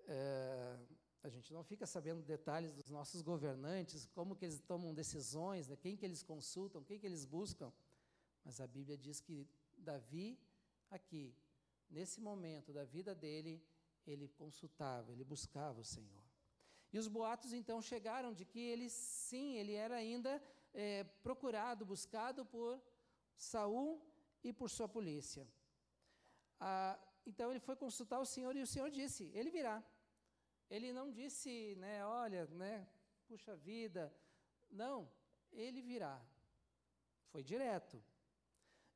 É, a gente não fica sabendo detalhes dos nossos governantes, como que eles tomam decisões, né, quem que eles consultam, quem que eles buscam. Mas a Bíblia diz que Davi, aqui, nesse momento da vida dele, ele consultava, ele buscava o Senhor. E os boatos então chegaram de que ele, sim, ele era ainda é, procurado, buscado por Saul e por sua polícia. Ah, então ele foi consultar o Senhor e o Senhor disse: Ele virá. Ele não disse, né, olha, né, puxa vida. Não, ele virá. Foi direto.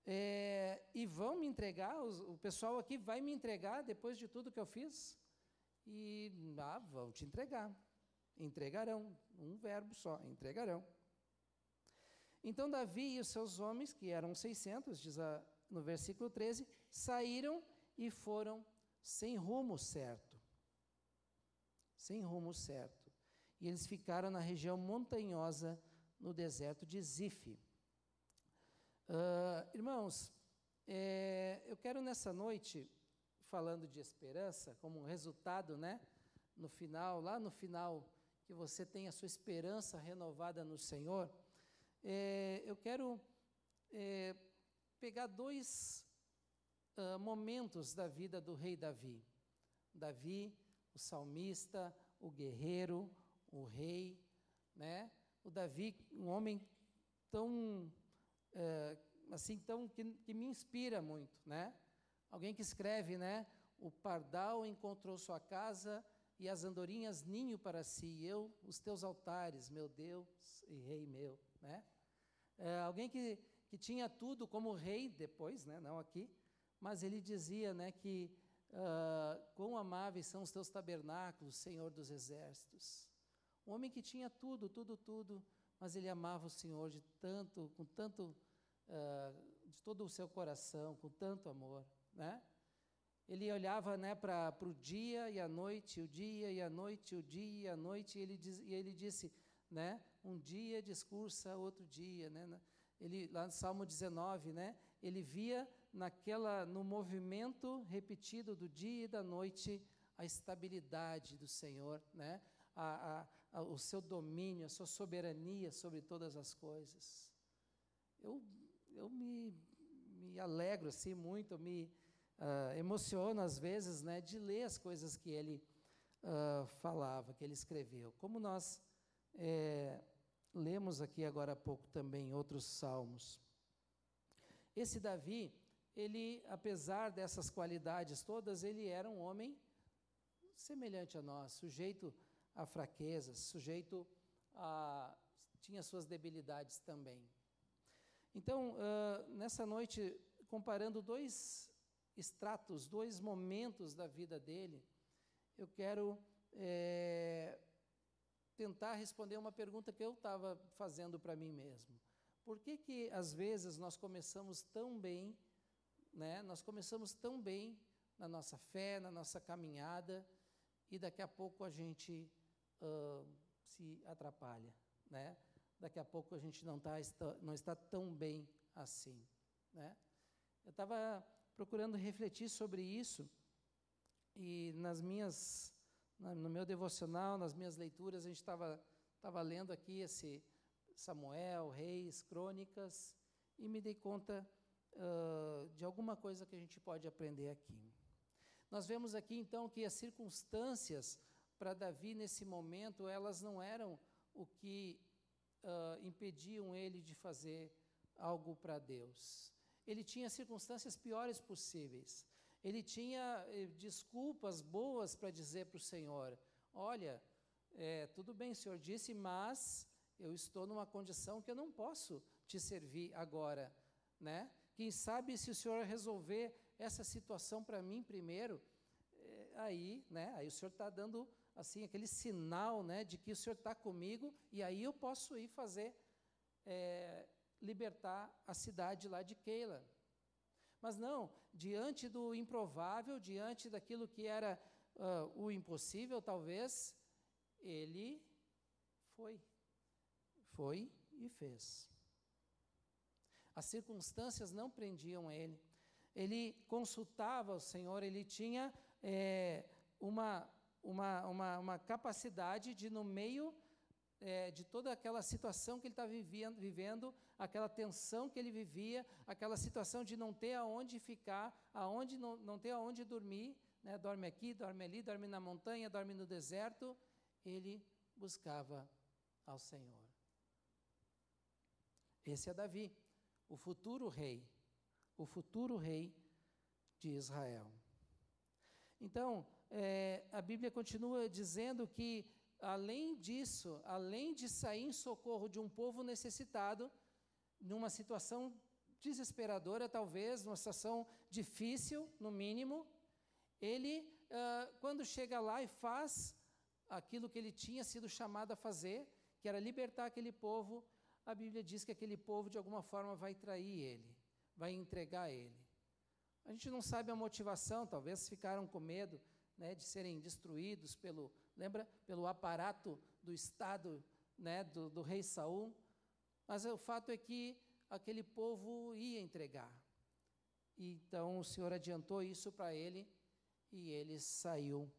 É, e vão me entregar, os, o pessoal aqui vai me entregar depois de tudo que eu fiz? E ah, vão te entregar. Entregarão. Um verbo só, entregarão. Então Davi e os seus homens, que eram 600, diz a, no versículo 13, saíram e foram sem rumo certo sem rumo certo. E eles ficaram na região montanhosa, no deserto de Zif. Uh, irmãos, é, eu quero nessa noite, falando de esperança, como um resultado, né? No final, lá no final, que você tenha a sua esperança renovada no Senhor, é, eu quero é, pegar dois uh, momentos da vida do rei Davi. Davi o salmista, o guerreiro, o rei, né? O Davi, um homem tão é, assim tão que, que, me inspira muito, né? Alguém que escreve, né? O pardal encontrou sua casa e as andorinhas ninho para si, e eu os teus altares, meu Deus e Rei meu, né? É, alguém que, que tinha tudo como rei depois, né? Não aqui, mas ele dizia, né? Que Uh, quão amáveis são os teus tabernáculos, Senhor dos exércitos. Um homem que tinha tudo, tudo, tudo, mas ele amava o Senhor de tanto, com tanto, uh, de todo o seu coração, com tanto amor, né? Ele olhava né, para o dia e a noite, o dia e a noite, o dia e a noite, e ele, diz, e ele disse, né, um dia discursa outro dia, né? Ele lá no Salmo 19, né, ele via naquela no movimento repetido do dia e da noite a estabilidade do Senhor, né? A, a, a, o seu domínio, a sua soberania sobre todas as coisas. Eu, eu me, me alegro assim muito, me uh, emociono às vezes, né, de ler as coisas que ele uh, falava, que ele escreveu. Como nós é, lemos aqui agora há pouco também outros salmos. Esse Davi, ele, apesar dessas qualidades todas, ele era um homem semelhante a nós, sujeito a fraquezas, sujeito a. tinha suas debilidades também. Então, uh, nessa noite, comparando dois estratos, dois momentos da vida dele, eu quero é, tentar responder uma pergunta que eu estava fazendo para mim mesmo. Por que que às vezes nós começamos tão bem, né? Nós começamos tão bem na nossa fé, na nossa caminhada, e daqui a pouco a gente uh, se atrapalha, né? Daqui a pouco a gente não, tá, está, não está tão bem assim, né? Eu estava procurando refletir sobre isso e nas minhas no meu devocional, nas minhas leituras, a gente estava tava lendo aqui esse Samuel, Reis, Crônicas, e me dei conta de alguma coisa que a gente pode aprender aqui. Nós vemos aqui então que as circunstâncias para Davi nesse momento, elas não eram o que uh, impediam ele de fazer algo para Deus. Ele tinha circunstâncias piores possíveis ele tinha eh, desculpas boas para dizer para o Senhor: Olha, é, tudo bem, o Senhor disse, mas eu estou numa condição que eu não posso te servir agora, né? Quem sabe se o Senhor resolver essa situação para mim primeiro, é, aí, né? Aí o Senhor está dando assim aquele sinal, né, de que o Senhor está comigo e aí eu posso ir fazer é, libertar a cidade lá de Keila. Mas não, diante do improvável, diante daquilo que era uh, o impossível, talvez, ele foi. Foi e fez. As circunstâncias não prendiam ele. Ele consultava o Senhor, ele tinha é, uma, uma, uma, uma capacidade de, no meio é, de toda aquela situação que ele estava vivendo, aquela tensão que ele vivia, aquela situação de não ter aonde ficar, aonde não, não ter aonde dormir, né? dorme aqui, dorme ali, dorme na montanha, dorme no deserto, ele buscava ao Senhor. Esse é Davi, o futuro rei, o futuro rei de Israel. Então, é, a Bíblia continua dizendo que além disso, além de sair em socorro de um povo necessitado, numa situação desesperadora, talvez, numa situação difícil, no mínimo, ele, uh, quando chega lá e faz aquilo que ele tinha sido chamado a fazer, que era libertar aquele povo, a Bíblia diz que aquele povo, de alguma forma, vai trair ele, vai entregar ele. A gente não sabe a motivação, talvez ficaram com medo né, de serem destruídos pelo lembra? Pelo aparato do Estado né, do, do rei Saul. Mas o fato é que aquele povo ia entregar. Então o Senhor adiantou isso para ele e ele saiu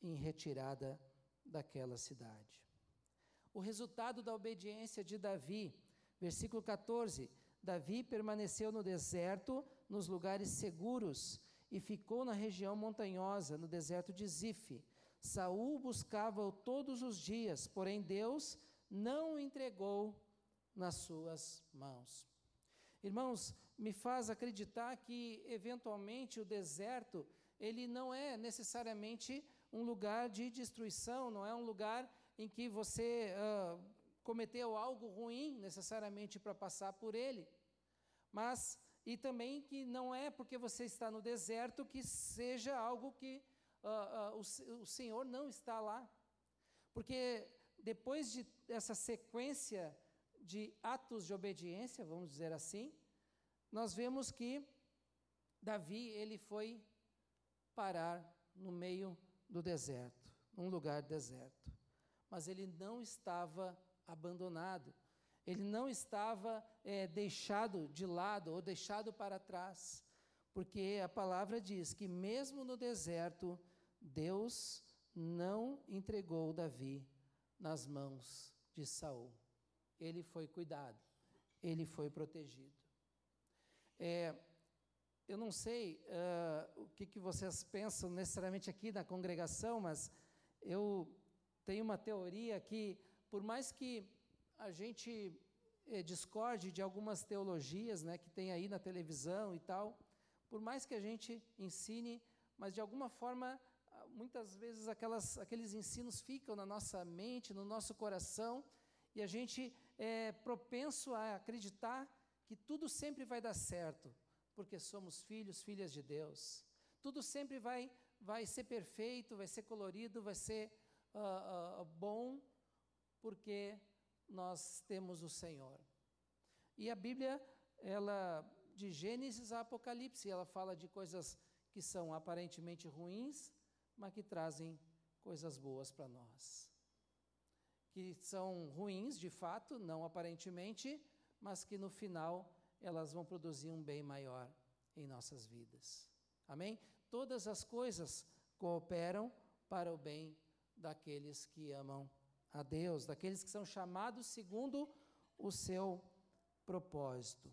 em retirada daquela cidade. O resultado da obediência de Davi, versículo 14: Davi permaneceu no deserto, nos lugares seguros, e ficou na região montanhosa, no deserto de Zif. Saul buscava-o todos os dias, porém Deus não o entregou nas suas mãos. Irmãos, me faz acreditar que eventualmente o deserto ele não é necessariamente um lugar de destruição, não é um lugar em que você uh, cometeu algo ruim necessariamente para passar por ele, mas e também que não é porque você está no deserto que seja algo que uh, uh, o, o Senhor não está lá. Porque depois de essa sequência de atos de obediência, vamos dizer assim, nós vemos que Davi ele foi parar no meio do deserto, num lugar deserto. Mas ele não estava abandonado, ele não estava é, deixado de lado ou deixado para trás, porque a palavra diz que mesmo no deserto, Deus não entregou Davi nas mãos de Saul. Ele foi cuidado, ele foi protegido. É, eu não sei uh, o que, que vocês pensam necessariamente aqui na congregação, mas eu tenho uma teoria que, por mais que a gente eh, discorde de algumas teologias né, que tem aí na televisão e tal, por mais que a gente ensine, mas de alguma forma, ah, muitas vezes aquelas, aqueles ensinos ficam na nossa mente, no nosso coração, e a gente é propenso a acreditar que tudo sempre vai dar certo porque somos filhos, filhas de Deus. Tudo sempre vai, vai ser perfeito, vai ser colorido, vai ser uh, bom, porque nós temos o Senhor. E a Bíblia, ela de Gênesis a Apocalipse, ela fala de coisas que são aparentemente ruins, mas que trazem coisas boas para nós. Que são ruins, de fato, não aparentemente, mas que no final elas vão produzir um bem maior em nossas vidas. Amém? Todas as coisas cooperam para o bem daqueles que amam a Deus, daqueles que são chamados segundo o seu propósito.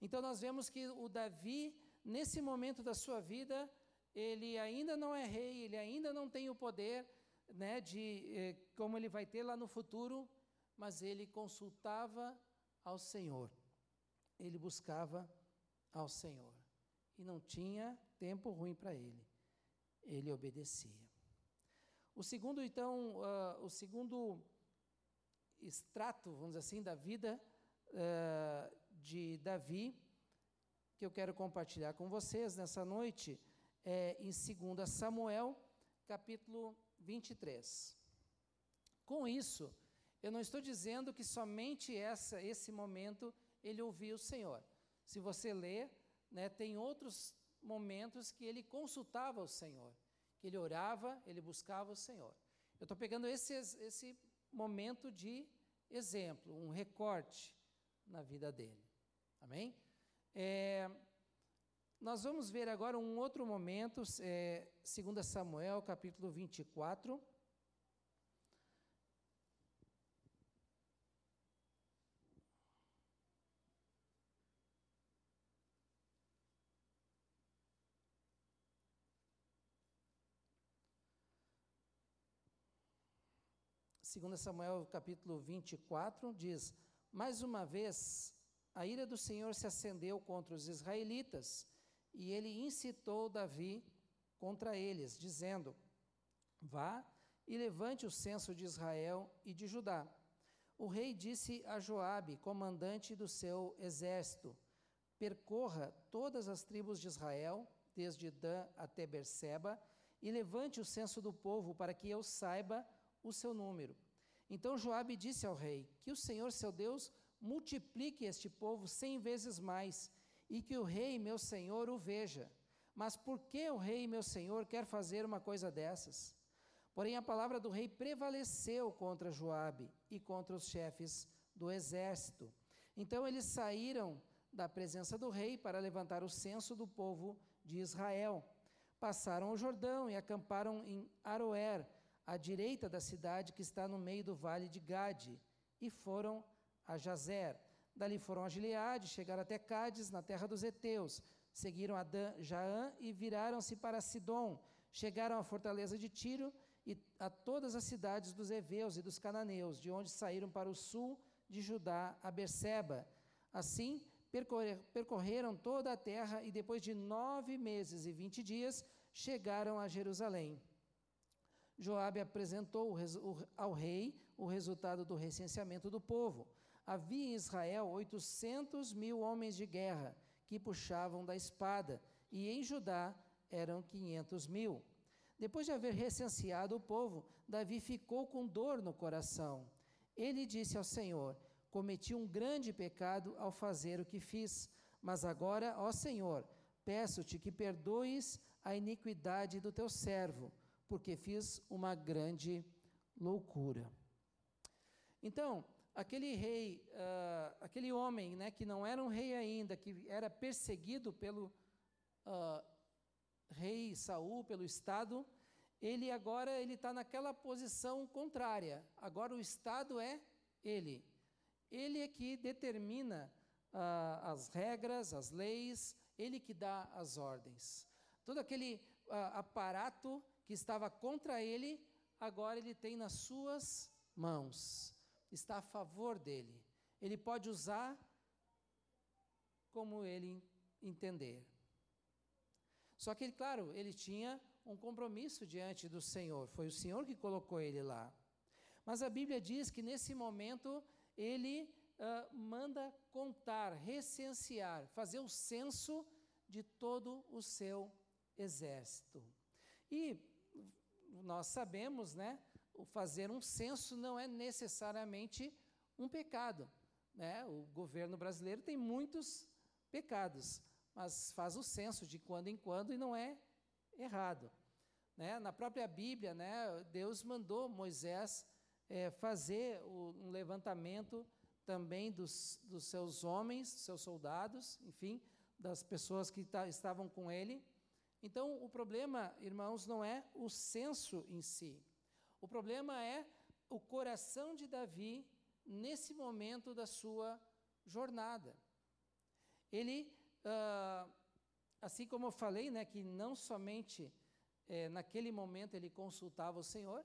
Então nós vemos que o Davi, nesse momento da sua vida, ele ainda não é rei, ele ainda não tem o poder, né, de eh, como ele vai ter lá no futuro, mas ele consultava ao Senhor ele buscava ao Senhor. E não tinha tempo ruim para ele. Ele obedecia. O segundo, então, uh, o segundo extrato, vamos dizer assim, da vida uh, de Davi, que eu quero compartilhar com vocês nessa noite, é em 2 Samuel, capítulo 23. Com isso, eu não estou dizendo que somente essa, esse momento ele ouvia o Senhor. Se você ler, né, tem outros momentos que ele consultava o Senhor, ele orava, ele buscava o Senhor. Eu estou pegando esse, esse momento de exemplo, um recorte na vida dele. Amém? É, nós vamos ver agora um outro momento, é, 2 Samuel, capítulo 24. 2 Samuel capítulo 24 diz: Mais uma vez, a ira do Senhor se acendeu contra os israelitas, e ele incitou Davi contra eles, dizendo: Vá e levante o censo de Israel e de Judá. O rei disse a Joabe, comandante do seu exército: Percorra todas as tribos de Israel, desde Dan até Berseba, e levante o censo do povo para que eu saiba o seu número. Então Joabe disse ao rei: Que o Senhor seu Deus multiplique este povo cem vezes mais, e que o rei meu senhor o veja. Mas por que o rei meu senhor quer fazer uma coisa dessas? Porém a palavra do rei prevaleceu contra Joabe e contra os chefes do exército. Então eles saíram da presença do rei para levantar o censo do povo de Israel. Passaram o Jordão e acamparam em Aroer, à direita da cidade que está no meio do vale de Gade, e foram a Jazer. Dali foram a Gileade, chegaram até Cádiz, na terra dos heteus. Seguiram a Dan, Jaã e viraram-se para Sidom. Chegaram à fortaleza de Tiro e a todas as cidades dos heveus e dos cananeus, de onde saíram para o sul de Judá a Berseba. Assim, percorreram toda a terra e depois de nove meses e vinte dias, chegaram a Jerusalém. Joabe apresentou ao rei o resultado do recenseamento do povo. Havia em Israel 800 mil homens de guerra que puxavam da espada, e em Judá eram 500 mil. Depois de haver recenseado o povo, Davi ficou com dor no coração. Ele disse ao Senhor: Cometi um grande pecado ao fazer o que fiz, mas agora, ó Senhor, peço-te que perdoes a iniquidade do teu servo, porque fiz uma grande loucura. Então, aquele rei, uh, aquele homem, né, que não era um rei ainda, que era perseguido pelo uh, rei Saul, pelo estado, ele agora ele está naquela posição contrária. Agora o estado é ele. Ele é que determina uh, as regras, as leis, ele que dá as ordens. Todo aquele aparato que estava contra ele, agora ele tem nas suas mãos está a favor dele. Ele pode usar como ele entender. Só que, claro, ele tinha um compromisso diante do Senhor, foi o Senhor que colocou ele lá. Mas a Bíblia diz que nesse momento ele uh, manda contar, recensear, fazer o censo de todo o seu exército. E nós sabemos, né, fazer um censo não é necessariamente um pecado. Né? O governo brasileiro tem muitos pecados, mas faz o censo de quando em quando e não é errado. Né? Na própria Bíblia, né, Deus mandou Moisés é, fazer o, um levantamento também dos, dos seus homens, seus soldados, enfim, das pessoas que estavam com ele. Então, o problema, irmãos, não é o censo em si. O problema é o coração de Davi nesse momento da sua jornada. Ele, uh, assim como eu falei, né, que não somente é, naquele momento ele consultava o Senhor,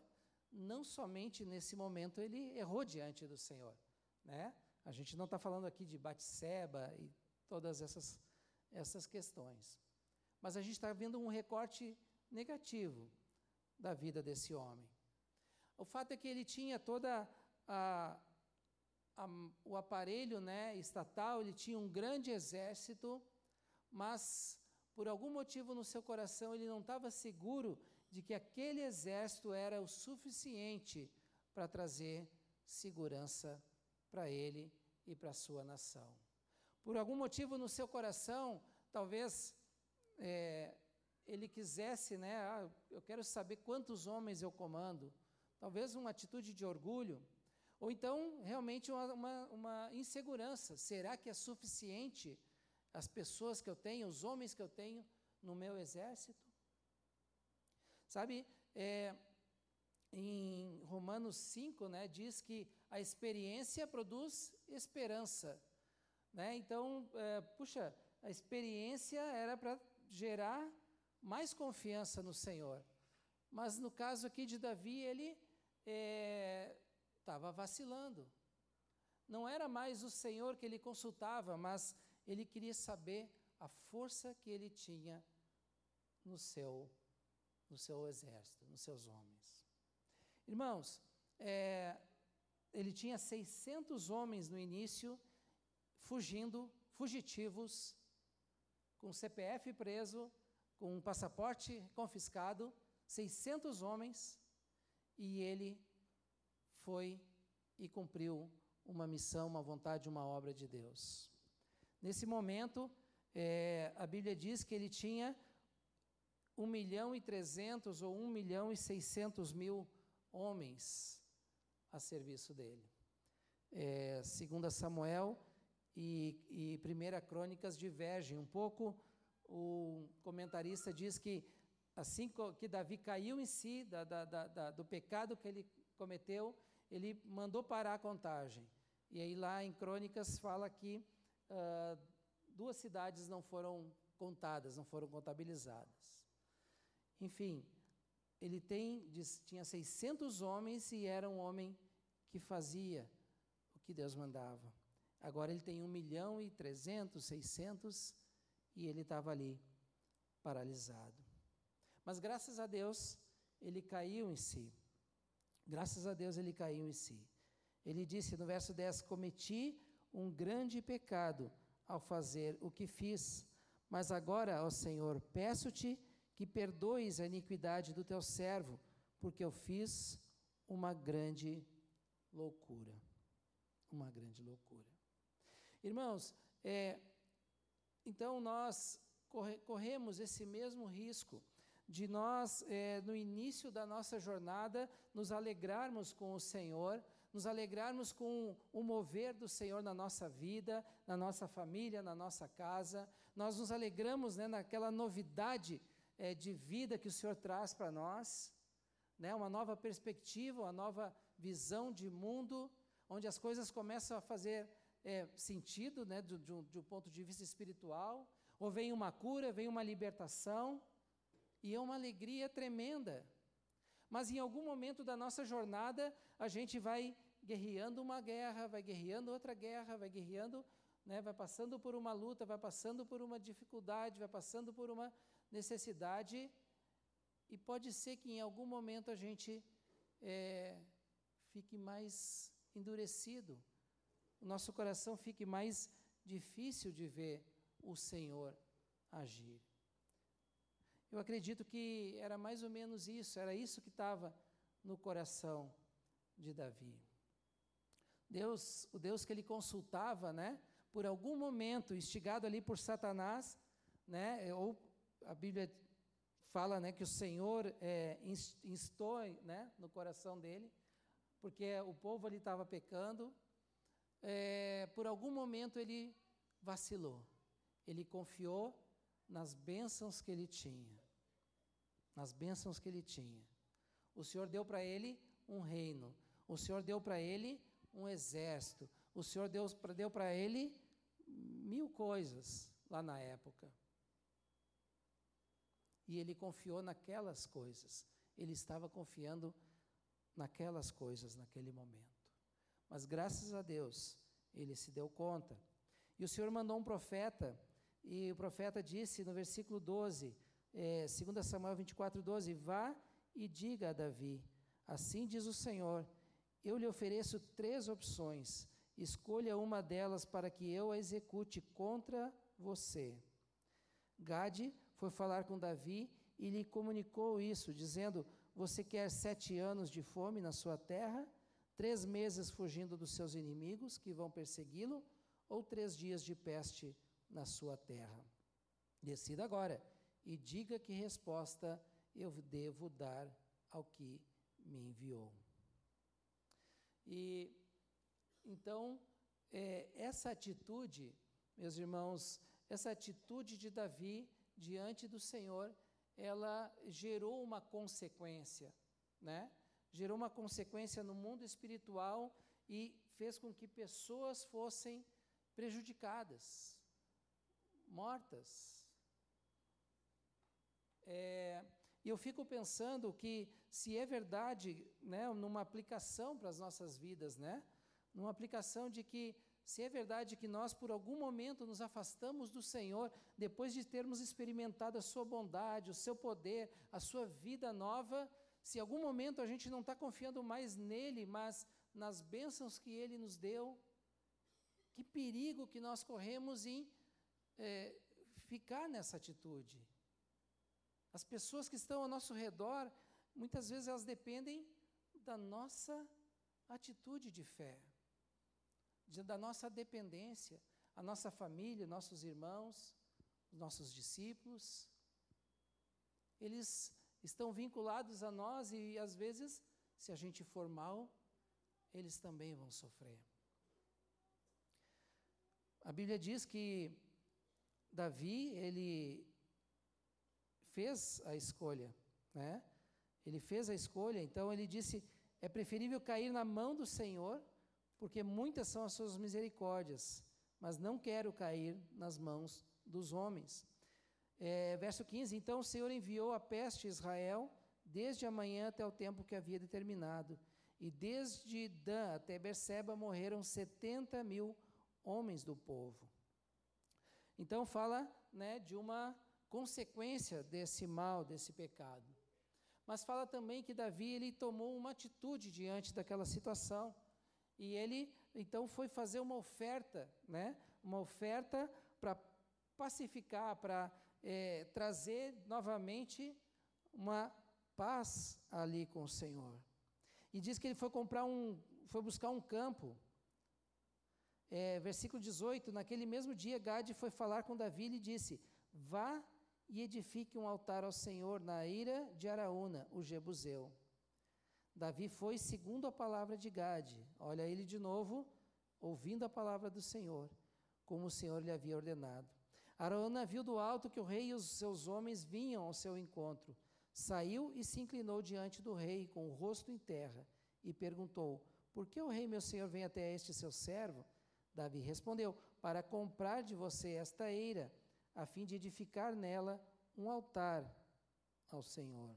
não somente nesse momento ele errou diante do Senhor. Né? A gente não está falando aqui de Batseba e todas essas, essas questões. Mas a gente está vendo um recorte negativo da vida desse homem. O fato é que ele tinha toda a, a, o aparelho né, estatal, ele tinha um grande exército, mas por algum motivo no seu coração ele não estava seguro de que aquele exército era o suficiente para trazer segurança para ele e para a sua nação. Por algum motivo no seu coração, talvez é, ele quisesse, né, ah, eu quero saber quantos homens eu comando, talvez uma atitude de orgulho, ou então realmente uma, uma, uma, insegurança. Será que é suficiente as pessoas que eu tenho, os homens que eu tenho no meu exército? Sabe, é, em Romanos 5, né, diz que a experiência produz esperança. Né? Então, é, puxa, a experiência era para gerar mais confiança no Senhor. Mas no caso aqui de Davi, ele estava é, vacilando. Não era mais o Senhor que ele consultava, mas ele queria saber a força que ele tinha no seu, no seu exército, nos seus homens. Irmãos, é, ele tinha 600 homens no início, fugindo, fugitivos, com CPF preso, com um passaporte confiscado, 600 homens, e ele foi e cumpriu uma missão, uma vontade, uma obra de Deus. Nesse momento, é, a Bíblia diz que ele tinha um milhão e trezentos ou um milhão e seiscentos mil homens a serviço dele. É, segunda Samuel e, e Primeira Crônicas divergem um pouco. O comentarista diz que assim que Davi caiu em si da, da, da, do pecado que ele cometeu, ele mandou parar a contagem. E aí lá em Crônicas fala que uh, duas cidades não foram contadas, não foram contabilizadas. Enfim, ele tem, diz, tinha 600 homens e era um homem que fazia o que Deus mandava. Agora ele tem 1 milhão e 300, 600 e ele estava ali paralisado. Mas graças a Deus, ele caiu em si. Graças a Deus, ele caiu em si. Ele disse no verso 10: Cometi um grande pecado ao fazer o que fiz, mas agora, ó Senhor, peço-te que perdoes a iniquidade do teu servo, porque eu fiz uma grande loucura. Uma grande loucura. Irmãos, é, então nós corre, corremos esse mesmo risco de nós, é, no início da nossa jornada, nos alegrarmos com o Senhor, nos alegrarmos com o mover do Senhor na nossa vida, na nossa família, na nossa casa. Nós nos alegramos né, naquela novidade é, de vida que o Senhor traz para nós, né, uma nova perspectiva, uma nova visão de mundo, onde as coisas começam a fazer é, sentido né, de, de, um, de um ponto de vista espiritual, ou vem uma cura, vem uma libertação. E é uma alegria tremenda. Mas em algum momento da nossa jornada, a gente vai guerreando uma guerra, vai guerreando outra guerra, vai guerreando, né, vai passando por uma luta, vai passando por uma dificuldade, vai passando por uma necessidade. E pode ser que em algum momento a gente é, fique mais endurecido, o nosso coração fique mais difícil de ver o Senhor agir. Eu acredito que era mais ou menos isso, era isso que estava no coração de Davi. Deus, o Deus que ele consultava, né, por algum momento, instigado ali por Satanás, né, ou a Bíblia fala, né, que o Senhor é, instou, né, no coração dele, porque o povo ali estava pecando, é, por algum momento ele vacilou, ele confiou nas bênçãos que ele tinha nas bênçãos que ele tinha. O Senhor deu para ele um reino, o Senhor deu para ele um exército, o Senhor deu, deu para ele mil coisas lá na época. E ele confiou naquelas coisas, ele estava confiando naquelas coisas naquele momento. Mas graças a Deus, ele se deu conta. E o Senhor mandou um profeta, e o profeta disse no versículo 12: é, 2 Samuel 24, 12: Vá e diga a Davi: Assim diz o Senhor, eu lhe ofereço três opções, escolha uma delas para que eu a execute contra você. Gade foi falar com Davi e lhe comunicou isso, dizendo: Você quer sete anos de fome na sua terra, três meses fugindo dos seus inimigos que vão persegui-lo, ou três dias de peste na sua terra? Decida agora e diga que resposta eu devo dar ao que me enviou. E então, é, essa atitude, meus irmãos, essa atitude de Davi diante do Senhor, ela gerou uma consequência, né? Gerou uma consequência no mundo espiritual e fez com que pessoas fossem prejudicadas, mortas, é, e eu fico pensando que, se é verdade, né, numa aplicação para as nossas vidas, né, numa aplicação de que, se é verdade que nós, por algum momento, nos afastamos do Senhor, depois de termos experimentado a Sua bondade, o Seu poder, a Sua vida nova, se em algum momento a gente não está confiando mais nele, mas nas bênçãos que Ele nos deu, que perigo que nós corremos em é, ficar nessa atitude. As pessoas que estão ao nosso redor, muitas vezes elas dependem da nossa atitude de fé, da nossa dependência, a nossa família, nossos irmãos, nossos discípulos. Eles estão vinculados a nós e às vezes, se a gente for mal, eles também vão sofrer. A Bíblia diz que Davi, ele fez a escolha, né? Ele fez a escolha, então ele disse: é preferível cair na mão do Senhor, porque muitas são as suas misericórdias, mas não quero cair nas mãos dos homens. É, verso 15: Então o Senhor enviou a peste a Israel, desde a manhã até o tempo que havia determinado, e desde Dan até Berseba morreram 70 mil homens do povo. Então fala né, de uma consequência desse mal, desse pecado. Mas fala também que Davi ele tomou uma atitude diante daquela situação. E ele então foi fazer uma oferta, né? Uma oferta para pacificar, para é, trazer novamente uma paz ali com o Senhor. E diz que ele foi comprar um, foi buscar um campo. É, versículo 18: Naquele mesmo dia, Gade foi falar com Davi e lhe disse: Vá e edifique um altar ao Senhor na ira de Araúna, o Jebuseu. Davi foi segundo a palavra de Gade. Olha ele de novo, ouvindo a palavra do Senhor, como o Senhor lhe havia ordenado. Araúna viu do alto que o rei e os seus homens vinham ao seu encontro. Saiu e se inclinou diante do rei, com o rosto em terra, e perguntou: Por que o rei, meu senhor, vem até este seu servo? Davi respondeu: Para comprar de você esta eira, a fim de edificar nela um altar ao Senhor,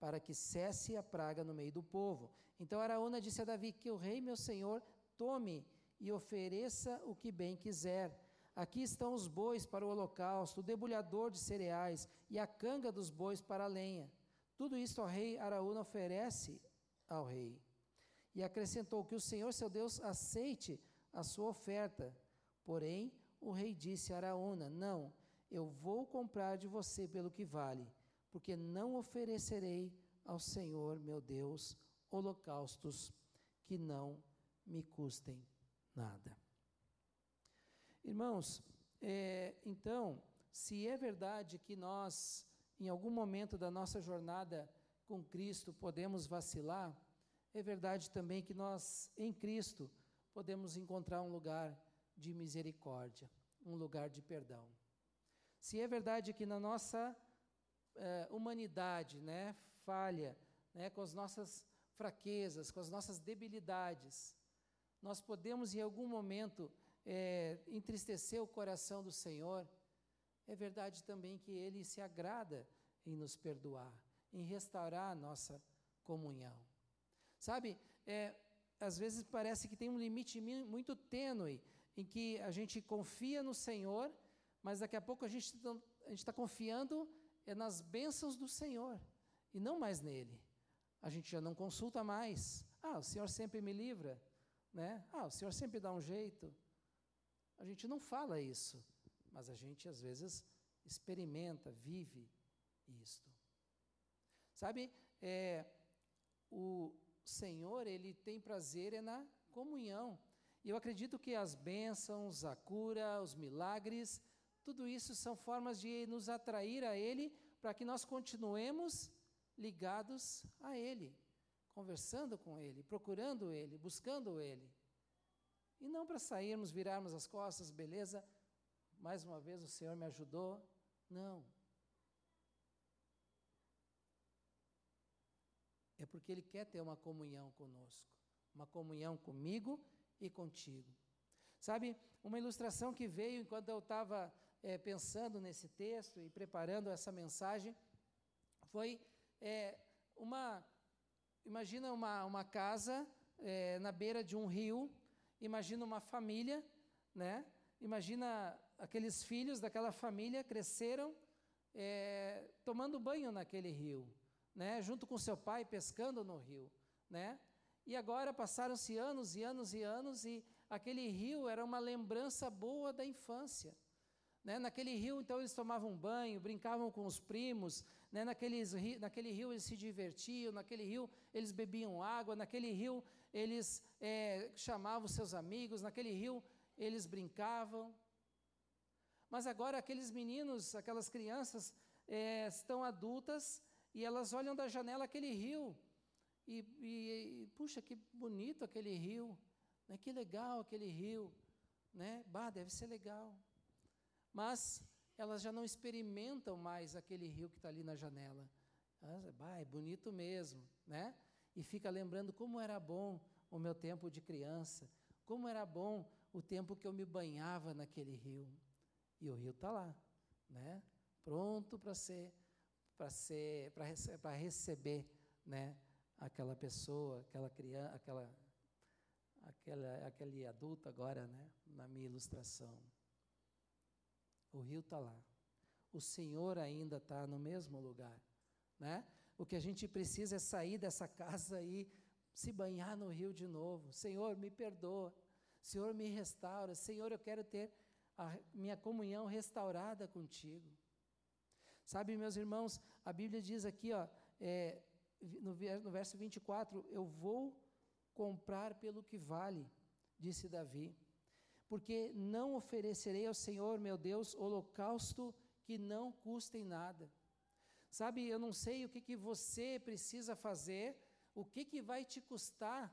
para que cesse a praga no meio do povo. Então Araúna disse a Davi: Que o rei, meu senhor, tome e ofereça o que bem quiser. Aqui estão os bois para o holocausto, o debulhador de cereais e a canga dos bois para a lenha. Tudo isto ao rei Araúna oferece ao rei. E acrescentou que o Senhor seu Deus aceite a sua oferta. Porém, o rei disse a Araúna: Não, eu vou comprar de você pelo que vale, porque não oferecerei ao Senhor meu Deus holocaustos que não me custem nada. Irmãos, é, então, se é verdade que nós, em algum momento da nossa jornada com Cristo, podemos vacilar, é verdade também que nós, em Cristo, podemos encontrar um lugar de misericórdia, um lugar de perdão. Se é verdade que na nossa eh, humanidade, né, falha, né, com as nossas fraquezas, com as nossas debilidades, nós podemos em algum momento é, entristecer o coração do Senhor, é verdade também que Ele se agrada em nos perdoar, em restaurar a nossa comunhão. Sabe, é, às vezes parece que tem um limite muito tênue em que a gente confia no Senhor, mas daqui a pouco a gente tá, está confiando é nas bênçãos do Senhor e não mais nele. A gente já não consulta mais. Ah, o Senhor sempre me livra, né? Ah, o Senhor sempre dá um jeito. A gente não fala isso, mas a gente às vezes experimenta, vive isto. Sabe, é, o Senhor, Ele tem prazer é na comunhão. E eu acredito que as bênçãos, a cura, os milagres, tudo isso são formas de nos atrair a Ele, para que nós continuemos ligados a Ele, conversando com Ele, procurando Ele, buscando Ele. E não para sairmos, virarmos as costas, beleza, mais uma vez o Senhor me ajudou. Não. É porque Ele quer ter uma comunhão conosco, uma comunhão comigo e contigo. Sabe, uma ilustração que veio enquanto eu estava é, pensando nesse texto e preparando essa mensagem foi é, uma. Imagina uma, uma casa é, na beira de um rio Imagina uma família, né? Imagina aqueles filhos daquela família cresceram é, tomando banho naquele rio, né? Junto com seu pai pescando no rio, né? E agora passaram-se anos e anos e anos e aquele rio era uma lembrança boa da infância. Né? Naquele rio, então, eles tomavam banho, brincavam com os primos, né? Naqueles, naquele rio eles se divertiam, naquele rio eles bebiam água, naquele rio eles é, chamavam seus amigos, naquele rio eles brincavam. Mas agora aqueles meninos, aquelas crianças é, estão adultas e elas olham da janela aquele rio e, e, e puxa, que bonito aquele rio, né? que legal aquele rio, né? Bah, deve ser legal. Mas elas já não experimentam mais aquele rio que está ali na janela. Ah, é bonito mesmo, né? E fica lembrando como era bom o meu tempo de criança, como era bom o tempo que eu me banhava naquele rio. E o rio está lá, né? Pronto para ser, para ser, para rece receber, né? Aquela pessoa, aquela criança, aquela, aquela, aquele adulto agora, né? Na minha ilustração. O rio está lá. O Senhor ainda está no mesmo lugar. Né? O que a gente precisa é sair dessa casa e se banhar no rio de novo. Senhor, me perdoa. Senhor, me restaura. Senhor, eu quero ter a minha comunhão restaurada contigo. Sabe, meus irmãos, a Bíblia diz aqui, ó, é, no, no verso 24: Eu vou comprar pelo que vale, disse Davi, porque não oferecerei ao Senhor, meu Deus, holocausto que não custem nada. Sabe, eu não sei o que, que você precisa fazer, o que, que vai te custar,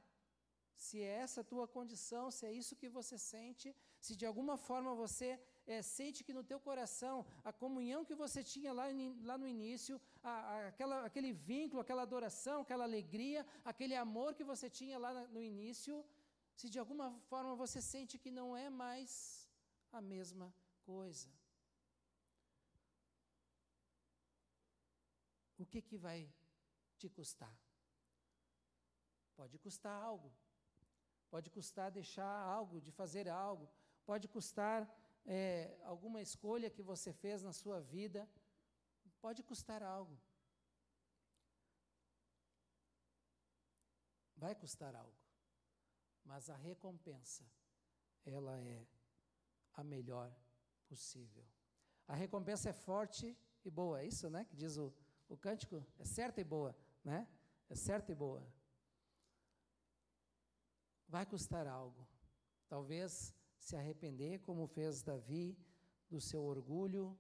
se é essa a tua condição, se é isso que você sente, se de alguma forma você é, sente que no teu coração a comunhão que você tinha lá, lá no início, a, a, aquela, aquele vínculo, aquela adoração, aquela alegria, aquele amor que você tinha lá no início, se de alguma forma você sente que não é mais a mesma coisa. O que, que vai te custar? Pode custar algo. Pode custar deixar algo, de fazer algo. Pode custar é, alguma escolha que você fez na sua vida, pode custar algo. Vai custar algo. Mas a recompensa, ela é a melhor possível. A recompensa é forte e boa, é isso, né? Que diz o, o cântico? É certa e boa, né? É certa e boa. Vai custar algo. Talvez se arrepender, como fez Davi, do seu orgulho,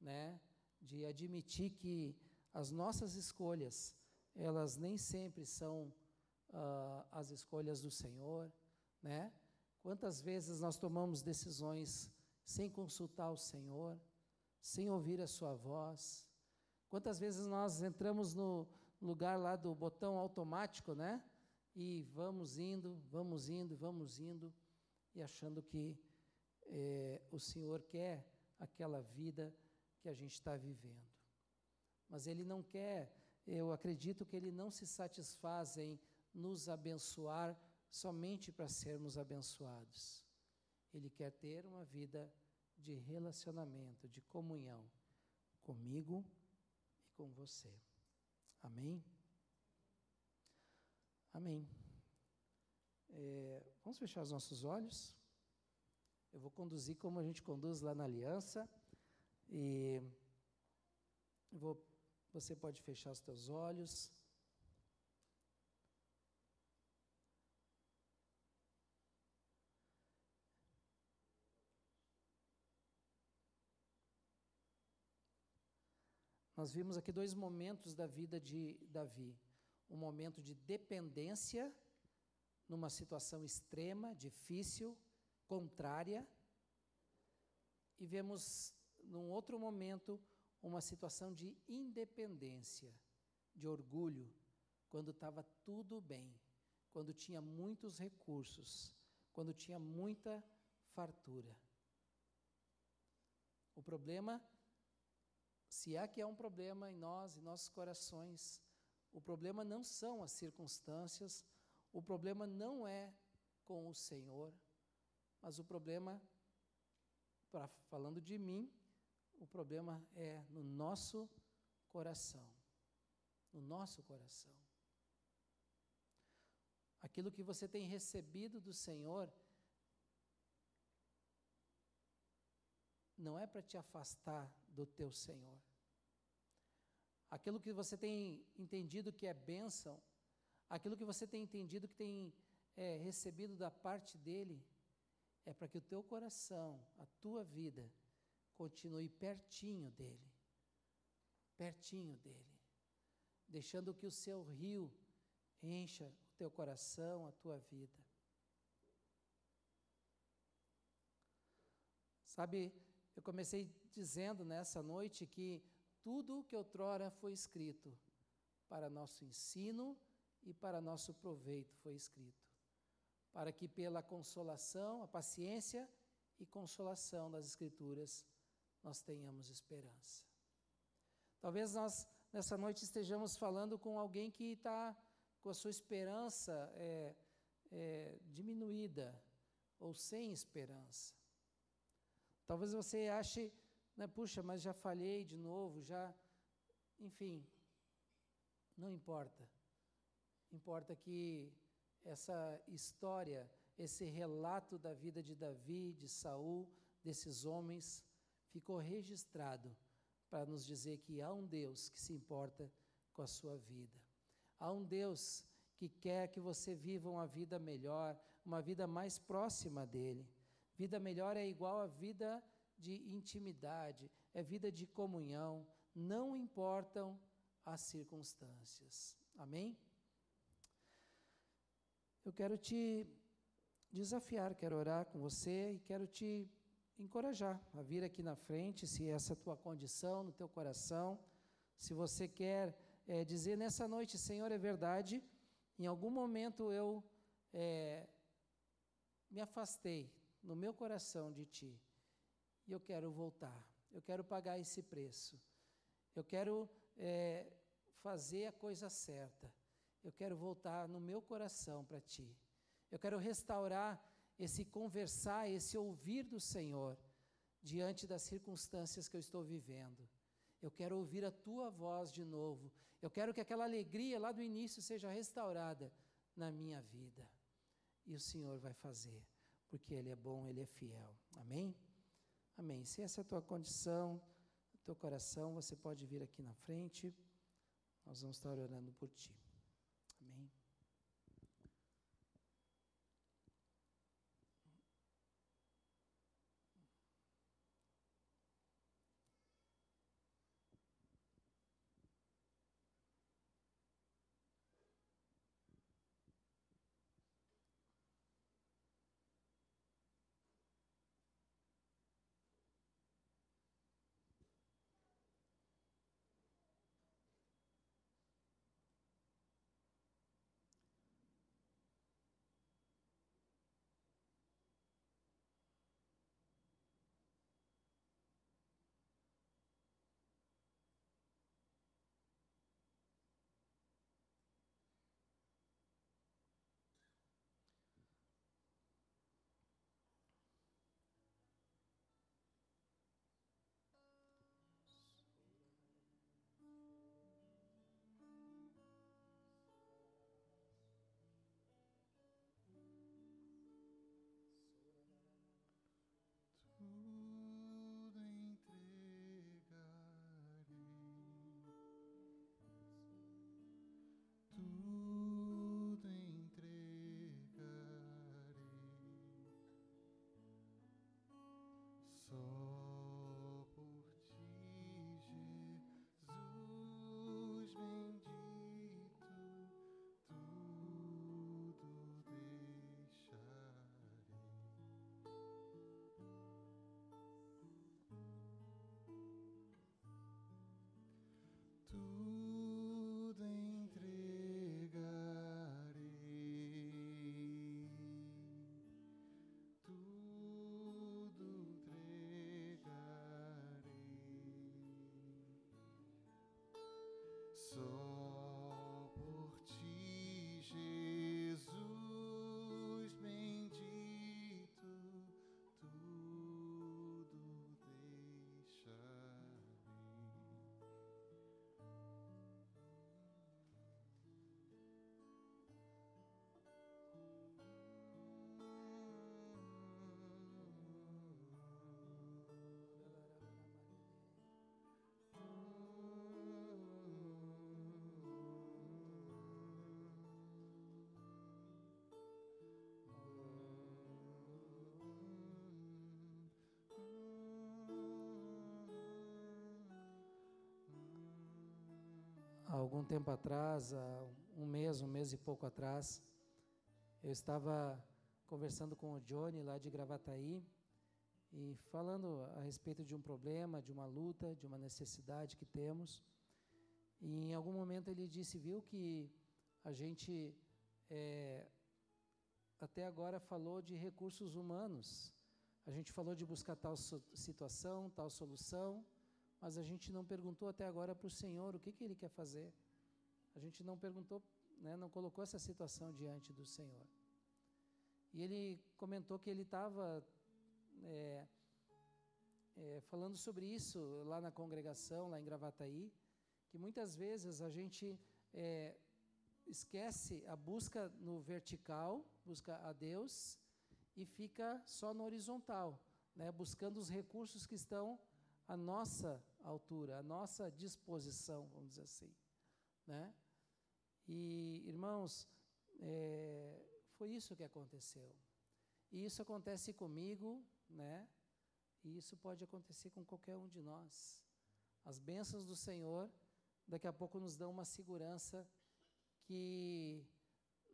né, de admitir que as nossas escolhas, elas nem sempre são uh, as escolhas do Senhor, né? Quantas vezes nós tomamos decisões sem consultar o Senhor, sem ouvir a Sua voz? Quantas vezes nós entramos no lugar lá do botão automático, né? E vamos indo, vamos indo, vamos indo e achando que é, o Senhor quer aquela vida que a gente está vivendo. Mas Ele não quer, eu acredito que Ele não se satisfaz em nos abençoar somente para sermos abençoados. Ele quer ter uma vida de relacionamento, de comunhão comigo com você. Amém? Amém. É, vamos fechar os nossos olhos. Eu vou conduzir como a gente conduz lá na aliança. E vou, você pode fechar os teus olhos. Nós vimos aqui dois momentos da vida de Davi: um momento de dependência numa situação extrema, difícil, contrária, e vemos num outro momento uma situação de independência, de orgulho, quando estava tudo bem, quando tinha muitos recursos, quando tinha muita fartura. O problema, se é que é um problema em nós, em nossos corações, o problema não são as circunstâncias, o problema não é com o Senhor, mas o problema, pra, falando de mim, o problema é no nosso coração. No nosso coração. Aquilo que você tem recebido do Senhor não é para te afastar do teu Senhor. Aquilo que você tem entendido que é bênção aquilo que você tem entendido que tem é, recebido da parte dele, é para que o teu coração, a tua vida, continue pertinho dele. Pertinho dele. Deixando que o seu rio encha o teu coração, a tua vida. Sabe, eu comecei dizendo nessa noite que tudo o que outrora foi escrito para nosso ensino e para nosso proveito foi escrito, para que pela consolação, a paciência e consolação das Escrituras nós tenhamos esperança. Talvez nós nessa noite estejamos falando com alguém que está com a sua esperança é, é, diminuída ou sem esperança. Talvez você ache, né, puxa, mas já falhei de novo, já, enfim, não importa. Importa que essa história, esse relato da vida de Davi, de Saul, desses homens ficou registrado para nos dizer que há um Deus que se importa com a sua vida. Há um Deus que quer que você viva uma vida melhor, uma vida mais próxima dele. Vida melhor é igual a vida de intimidade, é vida de comunhão, não importam as circunstâncias. Amém? Eu quero te desafiar, quero orar com você e quero te encorajar a vir aqui na frente, se essa é a tua condição no teu coração, se você quer é, dizer nessa noite, Senhor, é verdade, em algum momento eu é, me afastei no meu coração de Ti e eu quero voltar, eu quero pagar esse preço, eu quero é, fazer a coisa certa, eu quero voltar no meu coração para Ti, eu quero restaurar esse conversar, esse ouvir do Senhor diante das circunstâncias que eu estou vivendo. Eu quero ouvir a tua voz de novo. Eu quero que aquela alegria lá do início seja restaurada na minha vida. E o Senhor vai fazer, porque Ele é bom, Ele é fiel. Amém? Amém. Se essa é a tua condição, o teu coração, você pode vir aqui na frente. Nós vamos estar orando por ti. Algum tempo atrás, um mês, um mês e pouco atrás, eu estava conversando com o Johnny lá de Gravataí e falando a respeito de um problema, de uma luta, de uma necessidade que temos. E em algum momento ele disse, viu que a gente é, até agora falou de recursos humanos. A gente falou de buscar tal situação, tal solução, mas a gente não perguntou até agora para o Senhor o que, que Ele quer fazer. A gente não perguntou, né, não colocou essa situação diante do Senhor. E ele comentou que ele estava é, é, falando sobre isso lá na congregação, lá em Gravataí, que muitas vezes a gente é, esquece a busca no vertical, busca a Deus, e fica só no horizontal, né, buscando os recursos que estão à nossa altura, à nossa disposição, vamos dizer assim. Né? E, irmãos, é, foi isso que aconteceu. E isso acontece comigo, né? E isso pode acontecer com qualquer um de nós. As bênçãos do Senhor, daqui a pouco, nos dão uma segurança que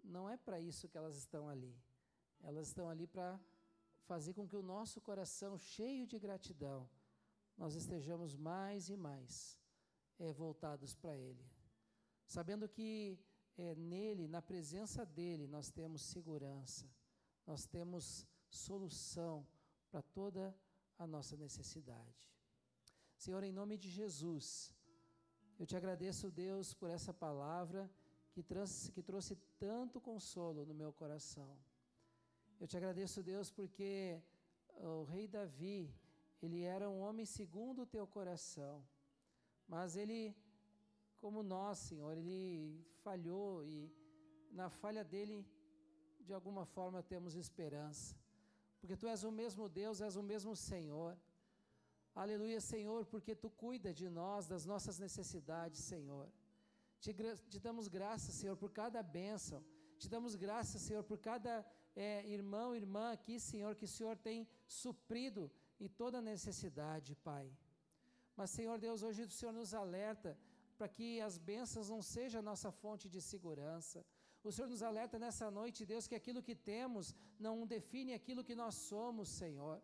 não é para isso que elas estão ali. Elas estão ali para fazer com que o nosso coração, cheio de gratidão, nós estejamos mais e mais é, voltados para Ele. Sabendo que é, nele, na presença dEle, nós temos segurança, nós temos solução para toda a nossa necessidade. Senhor, em nome de Jesus, eu te agradeço, Deus, por essa palavra que que trouxe tanto consolo no meu coração. Eu te agradeço, Deus, porque o rei Davi, ele era um homem segundo o teu coração, mas ele, como nós, Senhor, ele falhou e na falha dele, de alguma forma, temos esperança, porque tu és o mesmo Deus, és o mesmo Senhor. Aleluia, Senhor, porque tu cuida de nós, das nossas necessidades, Senhor. Te, te damos graças, Senhor, por cada bênção. Te damos graças, Senhor, por cada é, irmão, irmã aqui, Senhor, que o Senhor tem suprido em toda necessidade, Pai. Mas, Senhor Deus, hoje o Senhor nos alerta para que as bênçãos não sejam nossa fonte de segurança. O Senhor nos alerta nessa noite, Deus, que aquilo que temos não define aquilo que nós somos, Senhor.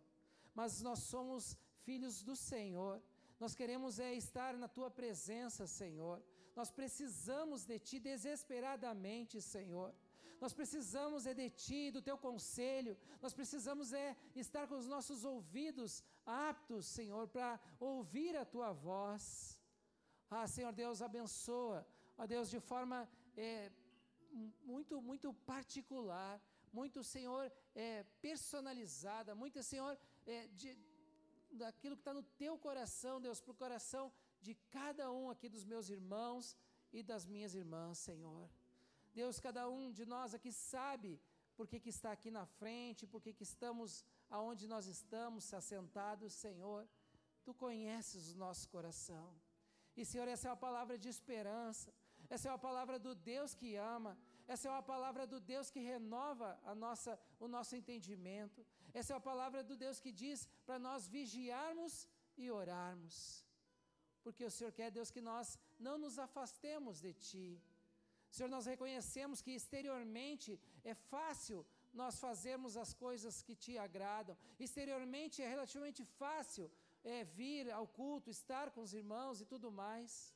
Mas nós somos filhos do Senhor. Nós queremos é estar na tua presença, Senhor. Nós precisamos de ti desesperadamente, Senhor. Nós precisamos é de ti, do teu conselho. Nós precisamos é estar com os nossos ouvidos aptos, Senhor, para ouvir a tua voz. Ah, Senhor Deus, abençoa, ó Deus, de forma é, muito, muito particular, muito, Senhor, é, personalizada, muito, Senhor, é, de, daquilo que está no teu coração, Deus, para o coração de cada um aqui dos meus irmãos e das minhas irmãs, Senhor. Deus, cada um de nós aqui sabe por que, que está aqui na frente, por que, que estamos aonde nós estamos assentados, Senhor. Tu conheces o nosso coração. E, Senhor, essa é uma palavra de esperança, essa é uma palavra do Deus que ama, essa é uma palavra do Deus que renova a nossa, o nosso entendimento. Essa é a palavra do Deus que diz para nós vigiarmos e orarmos. Porque o Senhor quer, Deus, que nós não nos afastemos de Ti. Senhor, nós reconhecemos que exteriormente é fácil nós fazermos as coisas que Te agradam. Exteriormente é relativamente fácil é, vir ao culto, estar com os irmãos e tudo mais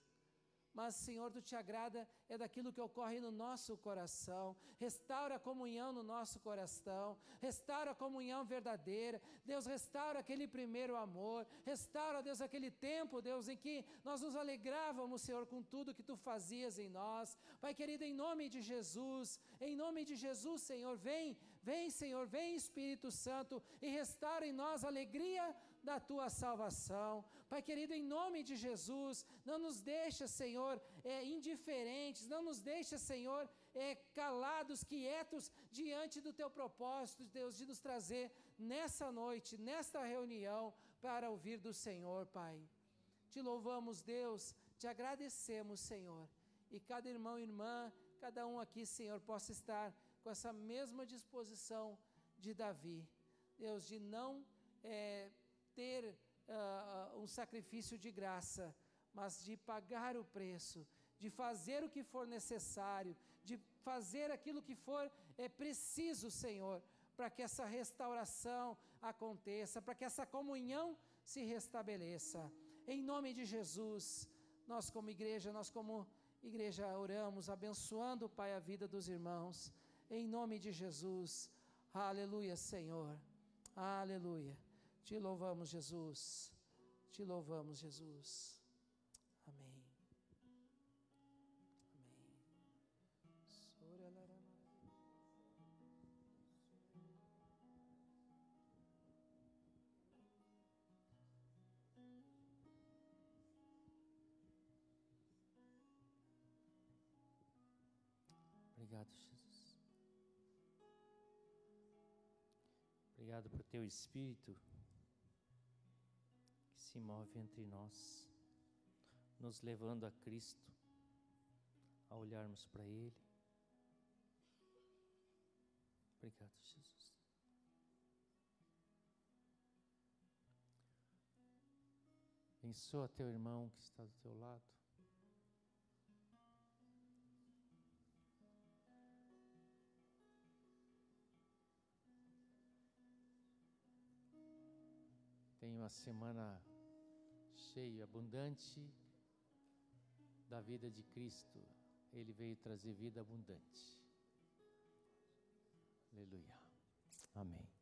mas, Senhor, tu te agrada é daquilo que ocorre no nosso coração. Restaura a comunhão no nosso coração, restaura a comunhão verdadeira. Deus, restaura aquele primeiro amor, restaura, Deus, aquele tempo, Deus, em que nós nos alegrávamos, Senhor, com tudo que tu fazias em nós. Pai querido, em nome de Jesus, em nome de Jesus, Senhor, vem, vem, Senhor, vem, Espírito Santo, e restaura em nós a alegria da tua salvação. Pai querido, em nome de Jesus, não nos deixa, Senhor, é, indiferentes, não nos deixa, Senhor, é, calados, quietos diante do teu propósito, Deus, de nos trazer nessa noite, nesta reunião, para ouvir do Senhor, Pai. Te louvamos, Deus, te agradecemos, Senhor. E cada irmão e irmã, cada um aqui, Senhor, possa estar com essa mesma disposição de Davi, Deus, de não é, ter uh, um sacrifício de graça, mas de pagar o preço, de fazer o que for necessário, de fazer aquilo que for é preciso, Senhor, para que essa restauração aconteça, para que essa comunhão se restabeleça. Em nome de Jesus, nós como igreja, nós como igreja oramos, abençoando, Pai, a vida dos irmãos. Em nome de Jesus. Aleluia, Senhor. Aleluia. Te louvamos, Jesus. Te louvamos, Jesus. Amém. Amém. Obrigado, Jesus. Obrigado por teu Espírito se move entre nós, nos levando a Cristo, a olharmos para Ele. Obrigado, Jesus. Abençoa teu irmão que está do teu lado. Tenha uma semana cheia, abundante da vida de Cristo. Ele veio trazer vida abundante. Aleluia. Amém.